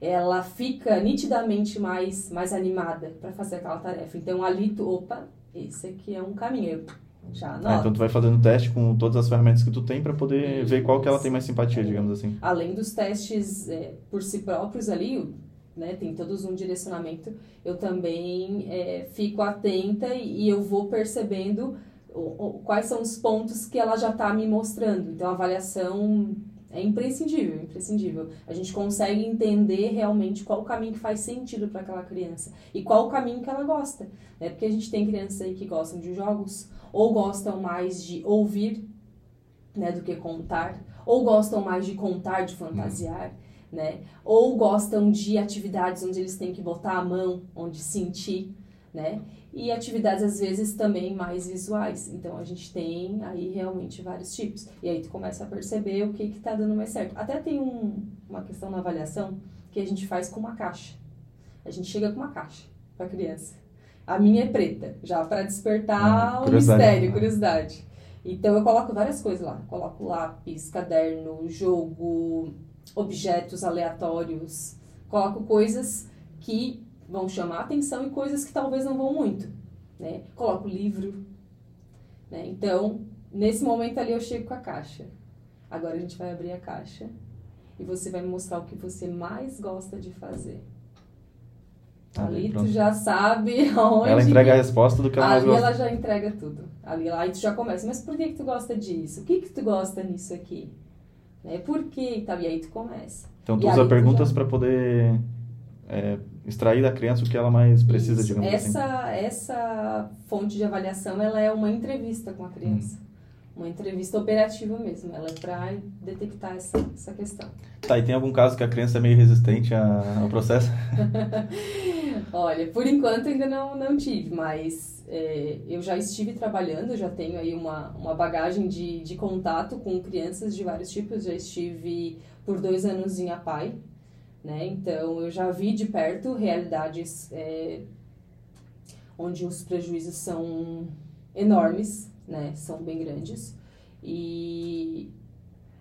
ela fica nitidamente mais mais animada para fazer aquela tarefa. Então ali tu, opa, esse aqui é um caminho. Já ah, então tu vai fazendo teste com todas as ferramentas que tu tem para poder ver qual que ela tem mais simpatia, digamos assim. Além dos testes é, por si próprios ali, né, tem todos um direcionamento, eu também é, fico atenta e, e, eu vou percebendo o, o, quais são os pontos que ela já está me mostrando. Então, a avaliação é imprescindível, imprescindível. A gente consegue entender realmente qual o caminho que faz sentido para aquela criança e qual o caminho que ela gosta. Né? Porque a gente tem crianças aí que gostam de jogos ou gostam mais de ouvir né, do que contar, ou gostam mais de contar, de fantasiar. Hum né? Ou gostam de atividades onde eles têm que botar a mão, onde sentir, né? E atividades às vezes também mais visuais. Então a gente tem aí realmente vários tipos. E aí tu começa a perceber o que que tá dando mais certo. Até tem um, uma questão na avaliação que a gente faz com uma caixa. A gente chega com uma caixa para criança. A minha é preta, já para despertar hum, o mistério, curiosidade. Então eu coloco várias coisas lá. Coloco lápis, caderno, jogo, objetos aleatórios, coloco coisas que vão chamar atenção e coisas que talvez não vão muito, né? Coloco livro, né? Então, nesse momento ali eu chego com a caixa. Agora a gente vai abrir a caixa e você vai me mostrar o que você mais gosta de fazer. Tá ali tu já sabe onde... Ela entrega a resposta do que ela mais gosta. Ali ela já entrega tudo. Ali, aí tu já começa, mas por que, que tu gosta disso? O que que tu gosta nisso aqui? Né? Por quê e tal? E aí tu começa. Então tu e usa perguntas já... para poder é, extrair da criança o que ela mais precisa, Isso. digamos essa, assim. Essa fonte de avaliação, ela é uma entrevista com a criança. Hum. Uma entrevista operativa mesmo. Ela é para detectar essa, essa questão. Tá, e tem algum caso que a criança é meio resistente ao processo? Olha, por enquanto ainda não, não tive, mas é, eu já estive trabalhando, já tenho aí uma, uma bagagem de, de contato com crianças de vários tipos. Já estive por dois anos em APAI, né? Então eu já vi de perto realidades é, onde os prejuízos são enormes, né? São bem grandes e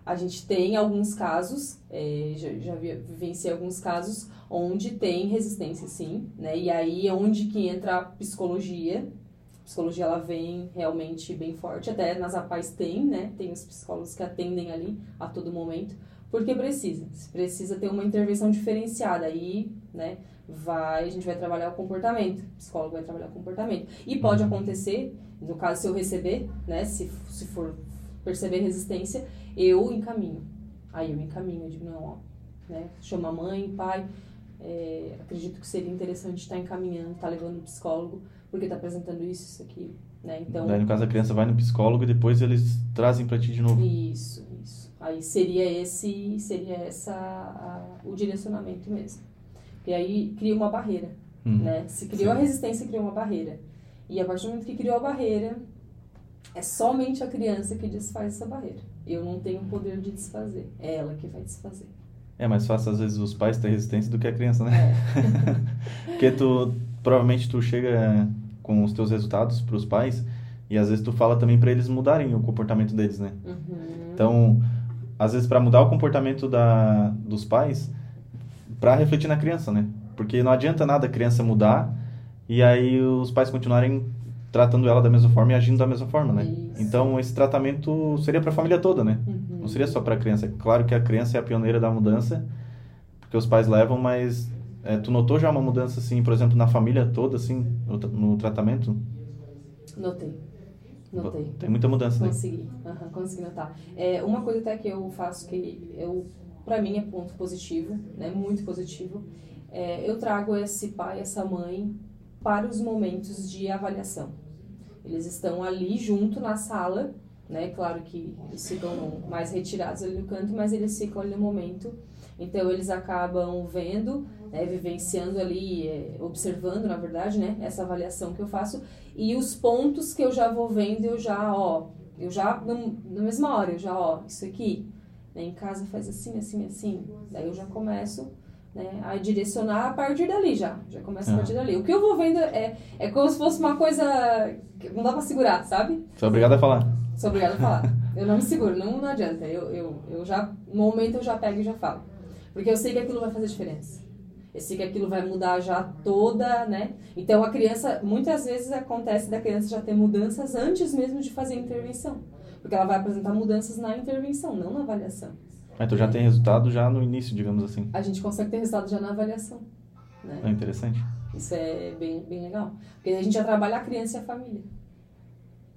a gente tem alguns casos, é, já, já vivenciei alguns casos onde tem resistência sim, né? E aí é onde que entra a psicologia. Psicologia ela vem realmente bem forte, até nas APAES tem, né? Tem os psicólogos que atendem ali a todo momento, porque precisa. Precisa ter uma intervenção diferenciada aí, né? Vai, a gente vai trabalhar o comportamento, o psicólogo vai trabalhar o comportamento. E pode acontecer, no caso se eu receber, né, se, se for perceber resistência, eu encaminho. Aí eu encaminho, eu digo, não, ó, né, chama mãe, pai, é, acredito que seria interessante estar encaminhando, estar levando no psicólogo, porque está apresentando isso, isso aqui, né? Então, Daí, no caso, a criança vai no psicólogo e depois eles trazem para ti de novo. Isso, isso. Aí seria esse, seria essa a, o direcionamento mesmo. E aí cria uma barreira, uhum. né? Se criou Sim. a resistência, criou uma barreira. E a partir do momento que criou a barreira, é somente a criança que desfaz essa barreira. Eu não tenho o poder de desfazer, é ela que vai desfazer. É mais fácil, às vezes, os pais ter resistência do que a criança, né? É. Porque tu, provavelmente, tu chega com os teus resultados para os pais e, às vezes, tu fala também para eles mudarem o comportamento deles, né? Uhum. Então, às vezes, para mudar o comportamento da, dos pais, para refletir na criança, né? Porque não adianta nada a criança mudar e aí os pais continuarem tratando ela da mesma forma e agindo da mesma forma, né? Isso. Então, esse tratamento seria para a família toda, né? Uhum. Não seria só para a criança. Claro que a criança é a pioneira da mudança, porque os pais levam, mas é, tu notou já uma mudança, assim, por exemplo, na família toda, assim, no, no tratamento? Notei. Notei. Tem muita mudança, consegui. né? Consegui. Uhum, consegui notar. É, uma coisa até que eu faço que eu, para mim é ponto positivo, né? Muito positivo. É, eu trago esse pai, essa mãe para os momentos de avaliação. Eles estão ali junto na sala, né? Claro que eles ficam mais retirados ali no canto, mas eles ficam ali no momento. Então eles acabam vendo, né, vivenciando ali, é, observando, na verdade, né, essa avaliação que eu faço e os pontos que eu já vou vendo, eu já, ó, eu já na mesma hora, eu já, ó, isso aqui, né, em casa faz assim, assim, assim. Daí eu já começo né, a direcionar a partir dali já. Já começa a partir dali. O que eu vou vendo é, é como se fosse uma coisa que não dá pra segurar, sabe? Você é obrigado a falar. Sou obrigada a falar. eu não me seguro, não, não adianta. Eu, eu, eu já, no momento eu já pego e já falo. Porque eu sei que aquilo vai fazer diferença. Eu sei que aquilo vai mudar já toda, né? Então a criança, muitas vezes acontece da criança já ter mudanças antes mesmo de fazer a intervenção. Porque ela vai apresentar mudanças na intervenção, não na avaliação. Mas tu já tem resultado já no início, digamos assim. A gente consegue ter resultado já na avaliação. Né? É interessante. Isso é bem, bem legal. Porque a gente já trabalha a criança e a família.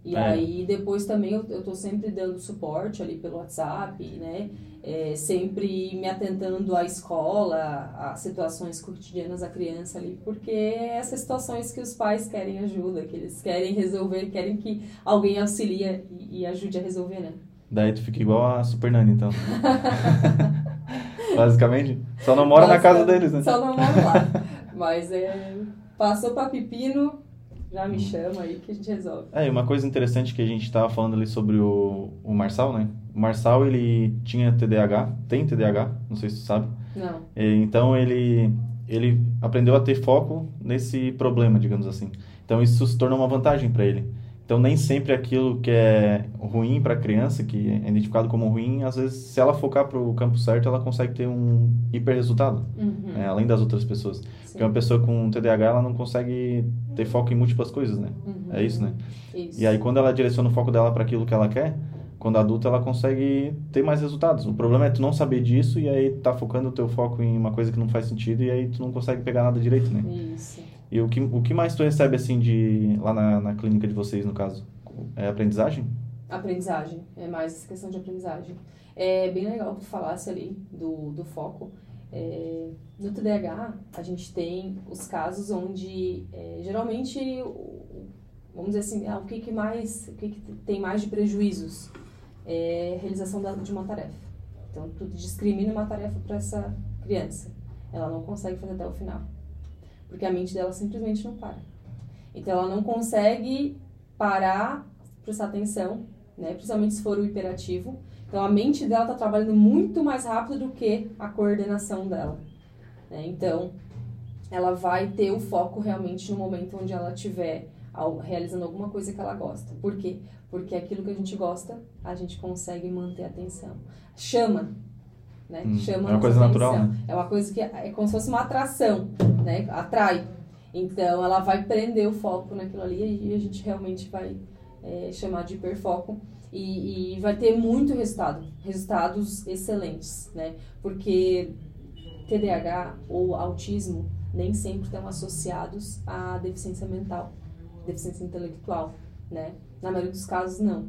E é. aí depois também eu, eu tô sempre dando suporte ali pelo WhatsApp, né? É, sempre me atentando à escola, a situações cotidianas da criança ali, porque é essas situações que os pais querem ajuda, que eles querem resolver, querem que alguém auxilie e, e ajude a resolver, né? Daí tu fica igual a Super Nani, então. Basicamente. Só não mora na casa deles, né? Só não mora lá. Mas é. Passou pra Pepino, já me chama aí que a gente resolve. É, e uma coisa interessante que a gente estava falando ali sobre o, o Marçal, né? O Marçal, ele tinha TDAH, tem TDAH, não sei se tu sabe. Não. E, então, ele, ele aprendeu a ter foco nesse problema, digamos assim. Então, isso se tornou uma vantagem para ele. Então, nem sempre aquilo que é ruim para a criança, que é identificado como ruim, às vezes, se ela focar para o campo certo, ela consegue ter um hiper resultado, uhum. né? além das outras pessoas. Sim. Porque uma pessoa com TDAH, ela não consegue ter foco em múltiplas coisas, né? Uhum. É isso, né? Isso. E aí, quando ela direciona o foco dela para aquilo que ela quer, quando adulta, ela consegue ter mais resultados. O problema é tu não saber disso e aí tá focando o teu foco em uma coisa que não faz sentido e aí tu não consegue pegar nada direito, né? Isso. E o que, o que mais tu recebe, assim, de lá na, na clínica de vocês, no caso? É aprendizagem? Aprendizagem. É mais questão de aprendizagem. É bem legal tu falasse ali do, do foco. É, No TDAH, a gente tem os casos onde, é, geralmente, vamos dizer assim, ah, o que, que mais, o que, que tem mais de prejuízos? É realização da, de uma tarefa. Então, tu discrimina uma tarefa para essa criança. Ela não consegue fazer até o final. Porque a mente dela simplesmente não para. Então, ela não consegue parar, prestar atenção, né? principalmente se for o hiperativo. Então, a mente dela está trabalhando muito mais rápido do que a coordenação dela. Né? Então, ela vai ter o foco realmente no momento onde ela estiver realizando alguma coisa que ela gosta. Por quê? Porque aquilo que a gente gosta, a gente consegue manter a atenção. Chama, né? Hum, Chama é uma coisa atenção. natural, né? É uma coisa que é como se fosse uma atração, né? Atrai. Então, ela vai prender o foco naquilo ali e a gente realmente vai é, chamar de hiperfoco. E, e vai ter muito resultado, resultados excelentes, né? Porque TDAH ou autismo nem sempre estão associados à deficiência mental, deficiência intelectual, né? Na maioria dos casos, não.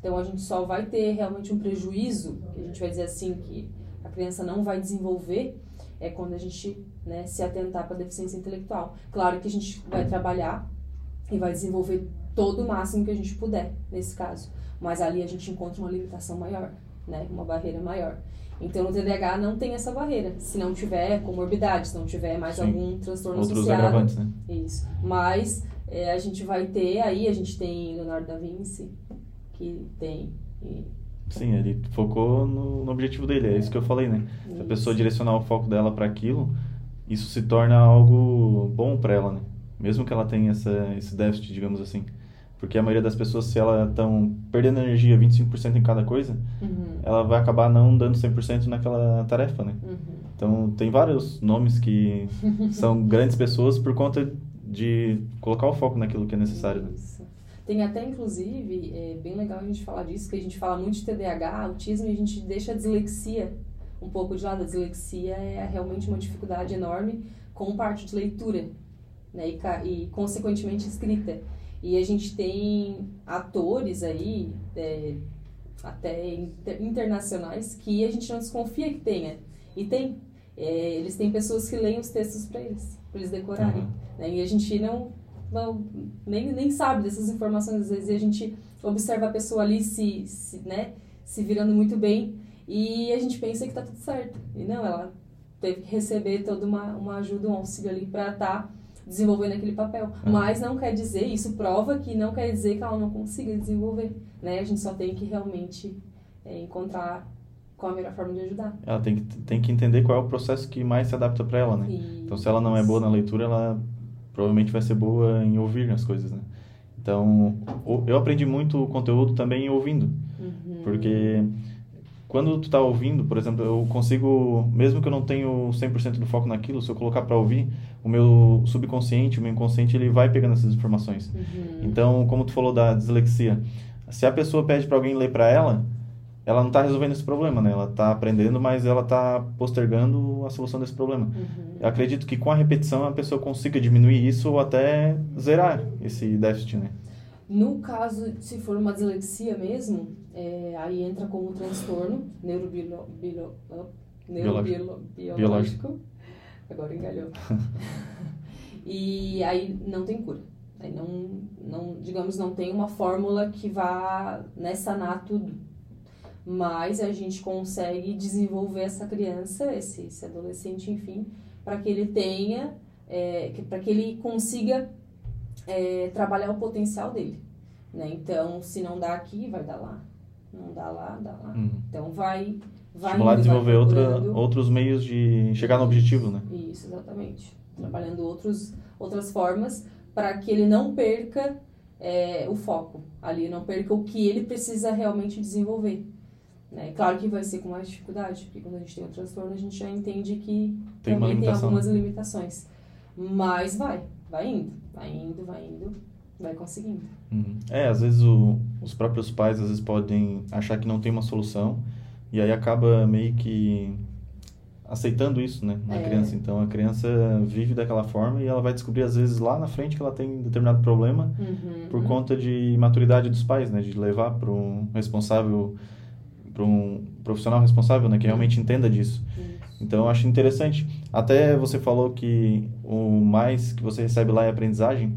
Então, a gente só vai ter realmente um prejuízo, que a gente vai dizer assim, que criança não vai desenvolver, é quando a gente né, se atentar para a deficiência intelectual. Claro que a gente vai trabalhar e vai desenvolver todo o máximo que a gente puder, nesse caso. Mas ali a gente encontra uma limitação maior, né? Uma barreira maior. Então, no TDAH não tem essa barreira. Se não tiver comorbidade, se não tiver mais Sim. algum transtorno Outros associado. agravantes, né? Isso. Mas é, a gente vai ter, aí a gente tem Leonardo da Vinci, que tem... Sim, ele focou no, no, objetivo dele, é isso que eu falei, né? Isso. Se a pessoa direcionar o foco dela para aquilo, isso se torna algo bom para ela, né? Mesmo que ela tenha essa, esse déficit, digamos assim. Porque a maioria das pessoas, se elas estão perdendo energia 25% em cada coisa, uhum. ela vai acabar não dando 100% naquela tarefa, né? Uhum. Então, tem vários nomes que são grandes pessoas por conta de colocar o foco naquilo que é necessário, né? Tem até, inclusive, é bem legal a gente falar disso, que a gente fala muito de TDAH, autismo, e a gente deixa a dislexia um pouco de lado. A dislexia é realmente uma dificuldade enorme com parte de leitura, né? E, e consequentemente, escrita. E a gente tem atores aí, é, até internacionais, que a gente não desconfia que tenha. E tem. É, eles têm pessoas que leem os textos para eles, para eles decorarem. Uhum. Né? E a gente não, não nem, nem sabe dessas informações, às vezes, e a gente observa a pessoa ali se, se, né, se virando muito bem e a gente pensa que tá tudo certo. E não, ela teve que receber toda uma, uma ajuda, um auxílio ali para estar tá desenvolvendo aquele papel. É. Mas não quer dizer, isso prova que não quer dizer que ela não consiga desenvolver, né? A gente só tem que realmente é, encontrar qual a melhor forma de ajudar. Ela tem que, tem que entender qual é o processo que mais se adapta para ela, né? Isso. Então, se ela não é boa na leitura, ela provavelmente vai ser boa em ouvir as coisas, né? Então, eu aprendi muito o conteúdo também ouvindo. Uhum. Porque quando tu tá ouvindo, por exemplo, eu consigo, mesmo que eu não tenho 100% do foco naquilo, se eu colocar para ouvir, o meu subconsciente, o meu inconsciente, ele vai pegando essas informações. Uhum. Então, como tu falou da dislexia, se a pessoa pede para alguém ler para ela, ela não está resolvendo esse problema, né? Ela está aprendendo, mas ela está postergando a solução desse problema. Uhum. Acredito que com a repetição a pessoa consiga diminuir isso ou até zerar esse déficit, né? No caso, se for uma dislexia mesmo, é, aí entra como transtorno neurobiolo, bio, neurobiológico. Agora engalhou. e aí não tem cura. Aí não, não, digamos, não tem uma fórmula que vá né, sanar tudo. Mas a gente consegue desenvolver essa criança, esse, esse adolescente, enfim, para que ele tenha, é, para que ele consiga é, trabalhar o potencial dele. Né? Então, se não dá aqui, vai dar lá. Não dá lá, dá lá. Uhum. Então, vai. vai Estimular a desenvolver outra, outros meios de chegar no objetivo, né? Isso, exatamente. Trabalhando outros, outras formas para que ele não perca é, o foco ali, não perca o que ele precisa realmente desenvolver. Né? Claro que vai ser com mais dificuldade, porque quando a gente tem um transtorno, a gente já entende que tem também tem algumas limitações. Mas vai, vai indo, vai indo, vai indo, vai conseguindo. Uhum. É, às vezes o, os próprios pais às vezes podem achar que não tem uma solução e aí acaba meio que aceitando isso, né, na é. criança. Então a criança vive daquela forma e ela vai descobrir às vezes lá na frente que ela tem determinado problema uhum. por conta de maturidade dos pais, né, de levar para um responsável para um profissional responsável, né, que realmente entenda disso. Isso. Então eu acho interessante. Até você falou que o mais que você recebe lá é aprendizagem.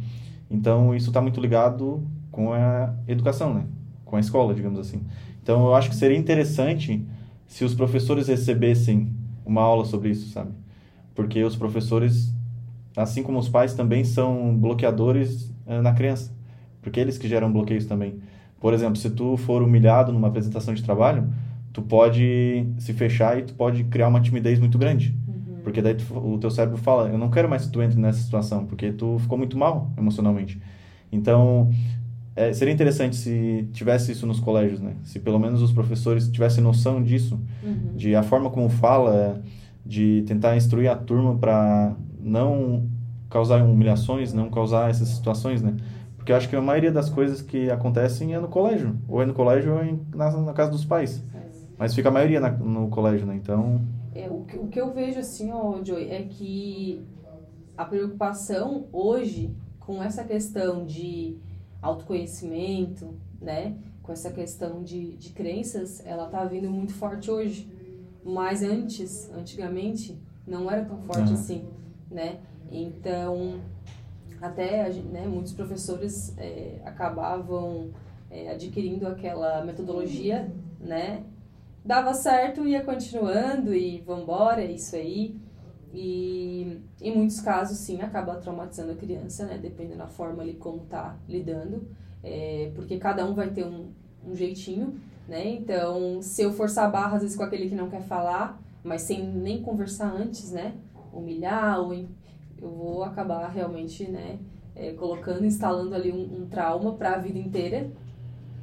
Então isso está muito ligado com a educação, né? Com a escola, digamos assim. Então eu acho que seria interessante se os professores recebessem uma aula sobre isso, sabe? Porque os professores, assim como os pais, também são bloqueadores uh, na criança. Porque eles que geram bloqueios também. Por exemplo, se tu for humilhado numa apresentação de trabalho, tu pode se fechar e tu pode criar uma timidez muito grande. Uhum. Porque daí tu, o teu cérebro fala, eu não quero mais que tu entre nessa situação, porque tu ficou muito mal emocionalmente. Então, é, seria interessante se tivesse isso nos colégios, né? Se pelo menos os professores tivessem noção disso, uhum. de a forma como fala, de tentar instruir a turma para não causar humilhações, não causar essas situações, né? Porque eu acho que a maioria das coisas que acontecem é no colégio, ou é no colégio ou é na, na casa dos pais. Mas fica a maioria na, no colégio, né? Então. É, o, que, o que eu vejo assim, ó, Joey, é que a preocupação hoje com essa questão de autoconhecimento, né? Com essa questão de, de crenças, ela tá vindo muito forte hoje. Mas antes, antigamente, não era tão forte uhum. assim, né? Então, até né, muitos professores é, acabavam é, adquirindo aquela metodologia, né? dava certo, ia continuando e vambora, é isso aí. E em muitos casos, sim, acaba traumatizando a criança, né? Dependendo da forma ali como tá lidando. É, porque cada um vai ter um, um jeitinho, né? Então, se eu forçar a barra, às vezes, com aquele que não quer falar, mas sem nem conversar antes, né? Humilhar, ou eu vou acabar realmente, né? É, colocando, instalando ali um, um trauma para a vida inteira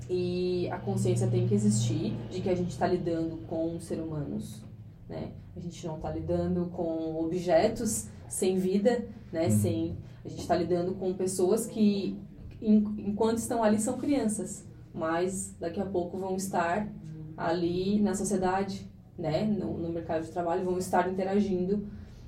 e a consciência tem que existir de que a gente está lidando com seres humanos, né? A gente não está lidando com objetos sem vida, né? Uhum. Sem, a gente está lidando com pessoas que, enquanto estão ali, são crianças, mas daqui a pouco vão estar ali na sociedade, né? No, no mercado de trabalho, vão estar interagindo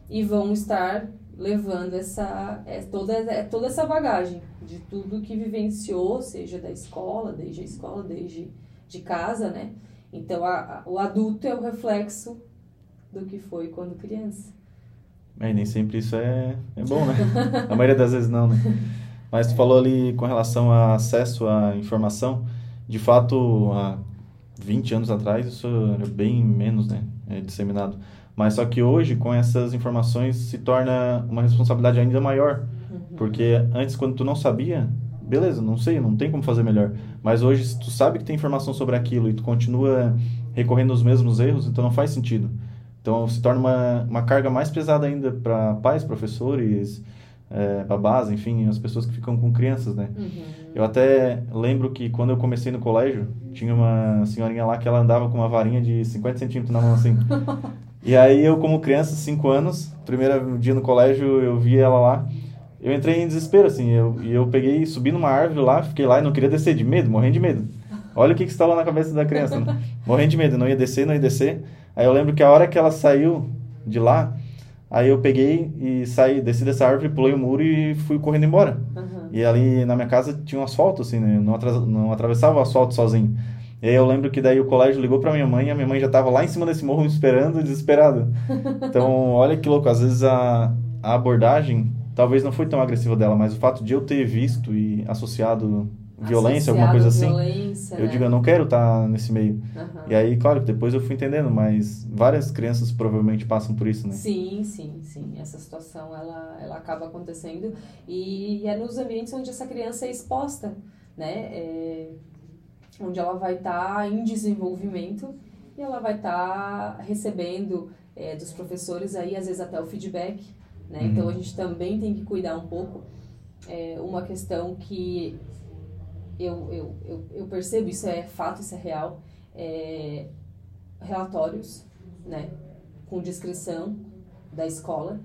e vão estar levando essa é, toda é, toda essa bagagem de tudo que vivenciou, seja da escola, desde a escola, desde de casa, né? Então a, a, o adulto é o reflexo do que foi quando criança. É, nem sempre isso é, é bom, né? a maioria das vezes não, né? Mas tu falou ali com relação a acesso à informação, de fato, há 20 anos atrás isso era bem menos, né? É disseminado. Mas só que hoje, com essas informações, se torna uma responsabilidade ainda maior. Uhum. Porque antes, quando tu não sabia, beleza, não sei, não tem como fazer melhor. Mas hoje, se tu sabe que tem informação sobre aquilo e tu continua recorrendo aos mesmos erros, então não faz sentido. Então se torna uma, uma carga mais pesada ainda para pais, professores, é, babás, enfim, as pessoas que ficam com crianças, né? Uhum. Eu até lembro que quando eu comecei no colégio, tinha uma senhorinha lá que ela andava com uma varinha de 50 centímetros na mão assim. E aí eu, como criança, 5 anos, primeiro dia no colégio, eu vi ela lá. Eu entrei em desespero, assim. Eu, e eu peguei, subi numa árvore lá, fiquei lá e não queria descer, de medo, morrendo de medo. Olha o que, que está lá na cabeça da criança. Né? Morrendo de medo, não ia descer, não ia descer. Aí eu lembro que a hora que ela saiu de lá, aí eu peguei e saí, desci dessa árvore, pulei o muro e fui correndo embora. Uhum. E ali na minha casa tinha um asfalto, assim, né? Não, não atravessava o asfalto sozinho. E aí eu lembro que daí o colégio ligou para minha mãe e a minha mãe já estava lá em cima desse morro me esperando, desesperada. Então, olha que louco, às vezes a, a abordagem talvez não foi tão agressiva dela, mas o fato de eu ter visto e associado violência, alguma coisa assim, violência, eu né? digo, eu não quero estar tá nesse meio. Uhum. E aí, claro, depois eu fui entendendo, mas várias crianças provavelmente passam por isso, né? Sim, sim, sim. Essa situação, ela, ela acaba acontecendo e é nos ambientes onde essa criança é exposta, né? É, onde ela vai estar tá em desenvolvimento e ela vai estar tá recebendo é, dos professores aí, às vezes até o feedback, né? Uhum. Então, a gente também tem que cuidar um pouco. É uma questão que eu, eu, eu, eu percebo, isso é fato, isso é real, é, relatórios, né? Com descrição da escola,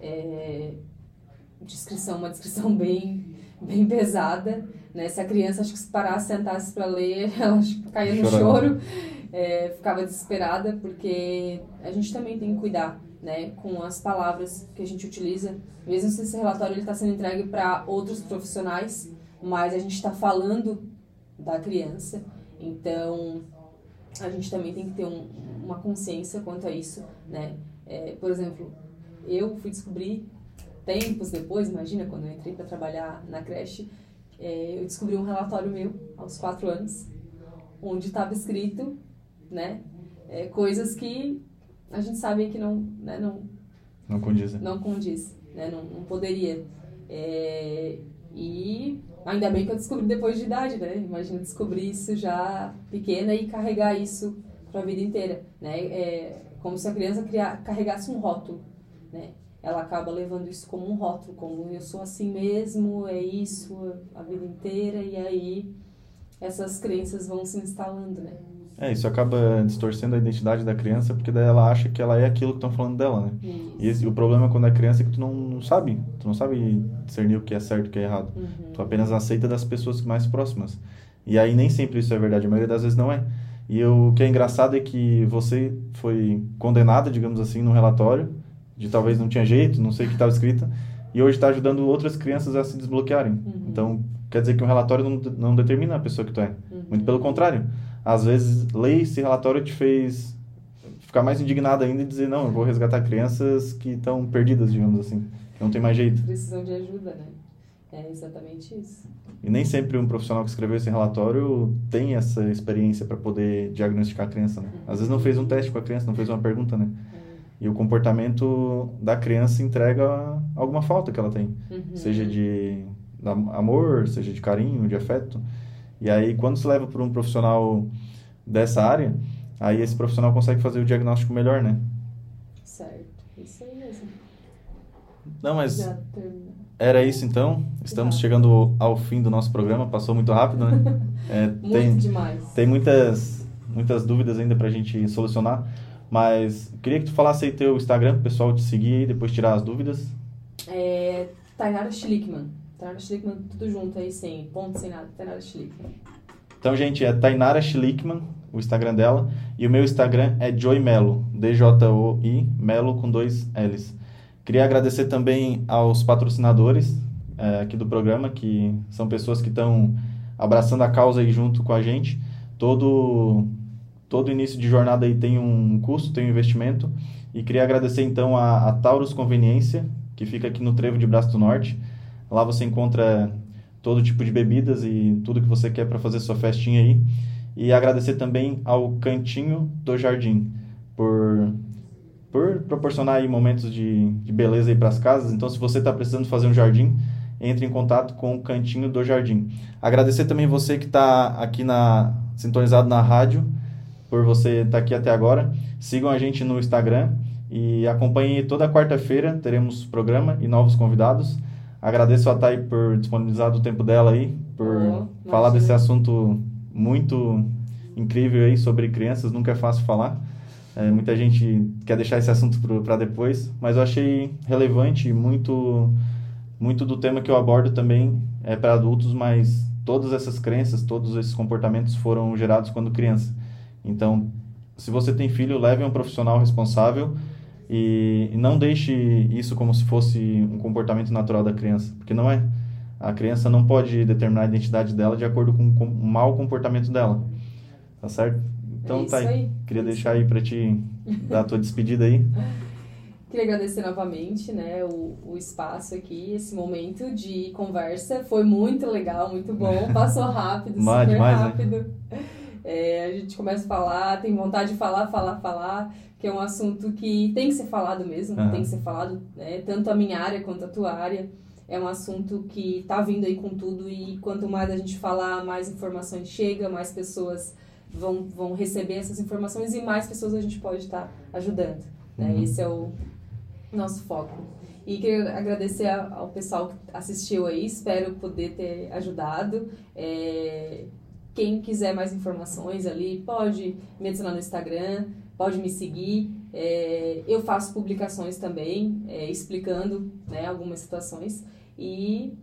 é, descrição, uma descrição bem, bem pesada, né? Se a criança, acho que se parasse, sentasse para ler, ela caía no choro, é, ficava desesperada, porque a gente também tem que cuidar, né? Com as palavras que a gente utiliza, mesmo se esse relatório está sendo entregue para outros profissionais, mas a gente está falando da criança, então a gente também tem que ter um, uma consciência quanto a isso, né? É, por exemplo, eu fui descobrir tempos depois, imagina, quando eu entrei para trabalhar na creche, é, eu descobri um relatório meu aos quatro anos, onde estava escrito, né, é, coisas que a gente sabe que não, né, não não condiz, não condiz, né, não, não poderia. É, e ainda bem que eu descobri depois de idade, né? Imagina descobrir isso já pequena e carregar isso para a vida inteira, né? É como se a criança criar, carregasse um rótulo, né? Ela acaba levando isso como um rótulo, como eu sou assim mesmo, é isso a vida inteira e aí essas crenças vão se instalando, né? É, isso acaba distorcendo a identidade da criança, porque daí ela acha que ela é aquilo que estão falando dela, né? Isso. E esse, o problema quando é criança é que tu não, não sabe, tu não sabe discernir o que é certo e o que é errado. Uhum. Tu apenas aceita das pessoas mais próximas. E aí nem sempre isso é verdade, a maioria das vezes não é. E o que é engraçado é que você foi condenada, digamos assim, no relatório, de talvez não tinha jeito, não sei o que estava escrito, e hoje está ajudando outras crianças a se desbloquearem. Uhum. Então, quer dizer que um relatório não, não determina a pessoa que tu é. Uhum. Muito pelo contrário às vezes, ler esse relatório te fez ficar mais indignado ainda e dizer, não, eu vou resgatar crianças que estão perdidas, digamos assim, não tem mais jeito. Precisam de ajuda, né? É exatamente isso. E nem sempre um profissional que escreveu esse relatório tem essa experiência para poder diagnosticar a criança, né? Às vezes não fez um teste com a criança, não fez uma pergunta, né? E o comportamento da criança entrega alguma falta que ela tem, uhum. seja de amor, seja de carinho, de afeto. E aí, quando se leva para um profissional dessa área, aí esse profissional consegue fazer o diagnóstico melhor, né? Certo, isso aí mesmo. Não, mas era isso então. Estamos chegando ao fim do nosso programa, passou muito rápido, né? É, muito tem, demais. Tem muitas, muitas dúvidas ainda para a gente solucionar, mas queria que tu falasse aí teu Instagram, para o pessoal te seguir e depois tirar as dúvidas. É Tainara Schlickman. Tainara Schlickman, tudo junto aí, sem ponto, sem nada. Tainara Schlickman. Então, gente, é Tainara Schlickman, o Instagram dela. E o meu Instagram é Joy Melo, D-J-O-I, Melo com dois L's. Queria agradecer também aos patrocinadores é, aqui do programa, que são pessoas que estão abraçando a causa aí junto com a gente. Todo, todo início de jornada aí tem um custo, tem um investimento. E queria agradecer então a, a Taurus Conveniência, que fica aqui no Trevo de Braço do Norte. Lá você encontra todo tipo de bebidas e tudo que você quer para fazer sua festinha aí. E agradecer também ao Cantinho do Jardim por, por proporcionar aí momentos de, de beleza aí para as casas. Então, se você está precisando fazer um jardim, entre em contato com o Cantinho do Jardim. Agradecer também você que está aqui na sintonizado na rádio, por você estar tá aqui até agora. Sigam a gente no Instagram e acompanhem toda quarta-feira, teremos programa e novos convidados. Agradeço a Thay por disponibilizar o tempo dela aí, por oh, falar desse assunto muito incrível aí sobre crianças, nunca é fácil falar. É, muita gente quer deixar esse assunto para depois, mas eu achei relevante e muito, muito do tema que eu abordo também é para adultos, mas todas essas crenças, todos esses comportamentos foram gerados quando criança. Então, se você tem filho, leve um profissional responsável e, não deixe isso como se fosse um comportamento natural da criança, porque não é. A criança não pode determinar a identidade dela de acordo com, com o mau comportamento dela. Tá certo? Então, é tá aí. aí. Queria deixar aí para te dar a tua despedida aí. Queria agradecer novamente né, o, o espaço aqui, esse momento de conversa. Foi muito legal, muito bom. Passou rápido, super demais, né? rápido. Né? É, a gente começa a falar, tem vontade de falar, falar, falar que é um assunto que tem que ser falado mesmo, uhum. tem que ser falado, né? tanto a minha área quanto a tua área. É um assunto que está vindo aí com tudo e quanto mais a gente falar, mais informações chega, mais pessoas vão, vão receber essas informações e mais pessoas a gente pode estar tá ajudando. Né? Uhum. Esse é o nosso foco. E queria agradecer ao pessoal que assistiu aí, espero poder ter ajudado. É, quem quiser mais informações ali, pode me adicionar no Instagram, pode me seguir. É, eu faço publicações também, é, explicando né, algumas situações e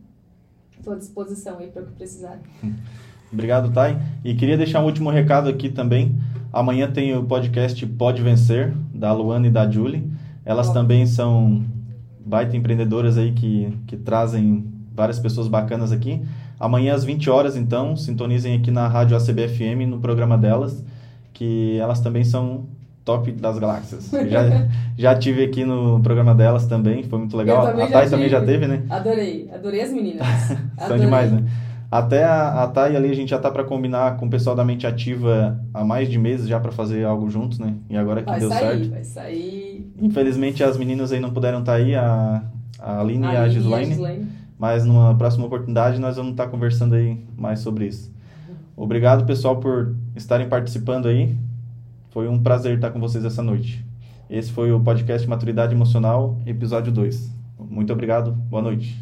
estou à disposição aí para o que precisar. Obrigado, Thay. E queria deixar um último recado aqui também. Amanhã tem o podcast Pode Vencer, da Luana e da Julie. Elas também são baita empreendedoras aí que, que trazem várias pessoas bacanas aqui. Amanhã às 20 horas, então, sintonizem aqui na Rádio ACBFM no programa delas, que elas também são top das galáxias. já, já tive aqui no programa delas também, foi muito legal. a Thay também já teve, né? Adorei, adorei as meninas. São adorei. demais, né? Até a, a Thay ali a gente já tá para combinar com o pessoal da Mente Ativa há mais de meses já para fazer algo juntos, né? E agora que vai deu sair, certo. Vai sair. Infelizmente as meninas aí não puderam estar tá aí, a, a Aline a e a Gislaine. Mas numa próxima oportunidade nós vamos estar conversando aí mais sobre isso. Obrigado, pessoal, por estarem participando aí. Foi um prazer estar com vocês essa noite. Esse foi o podcast Maturidade Emocional, episódio 2. Muito obrigado, boa noite.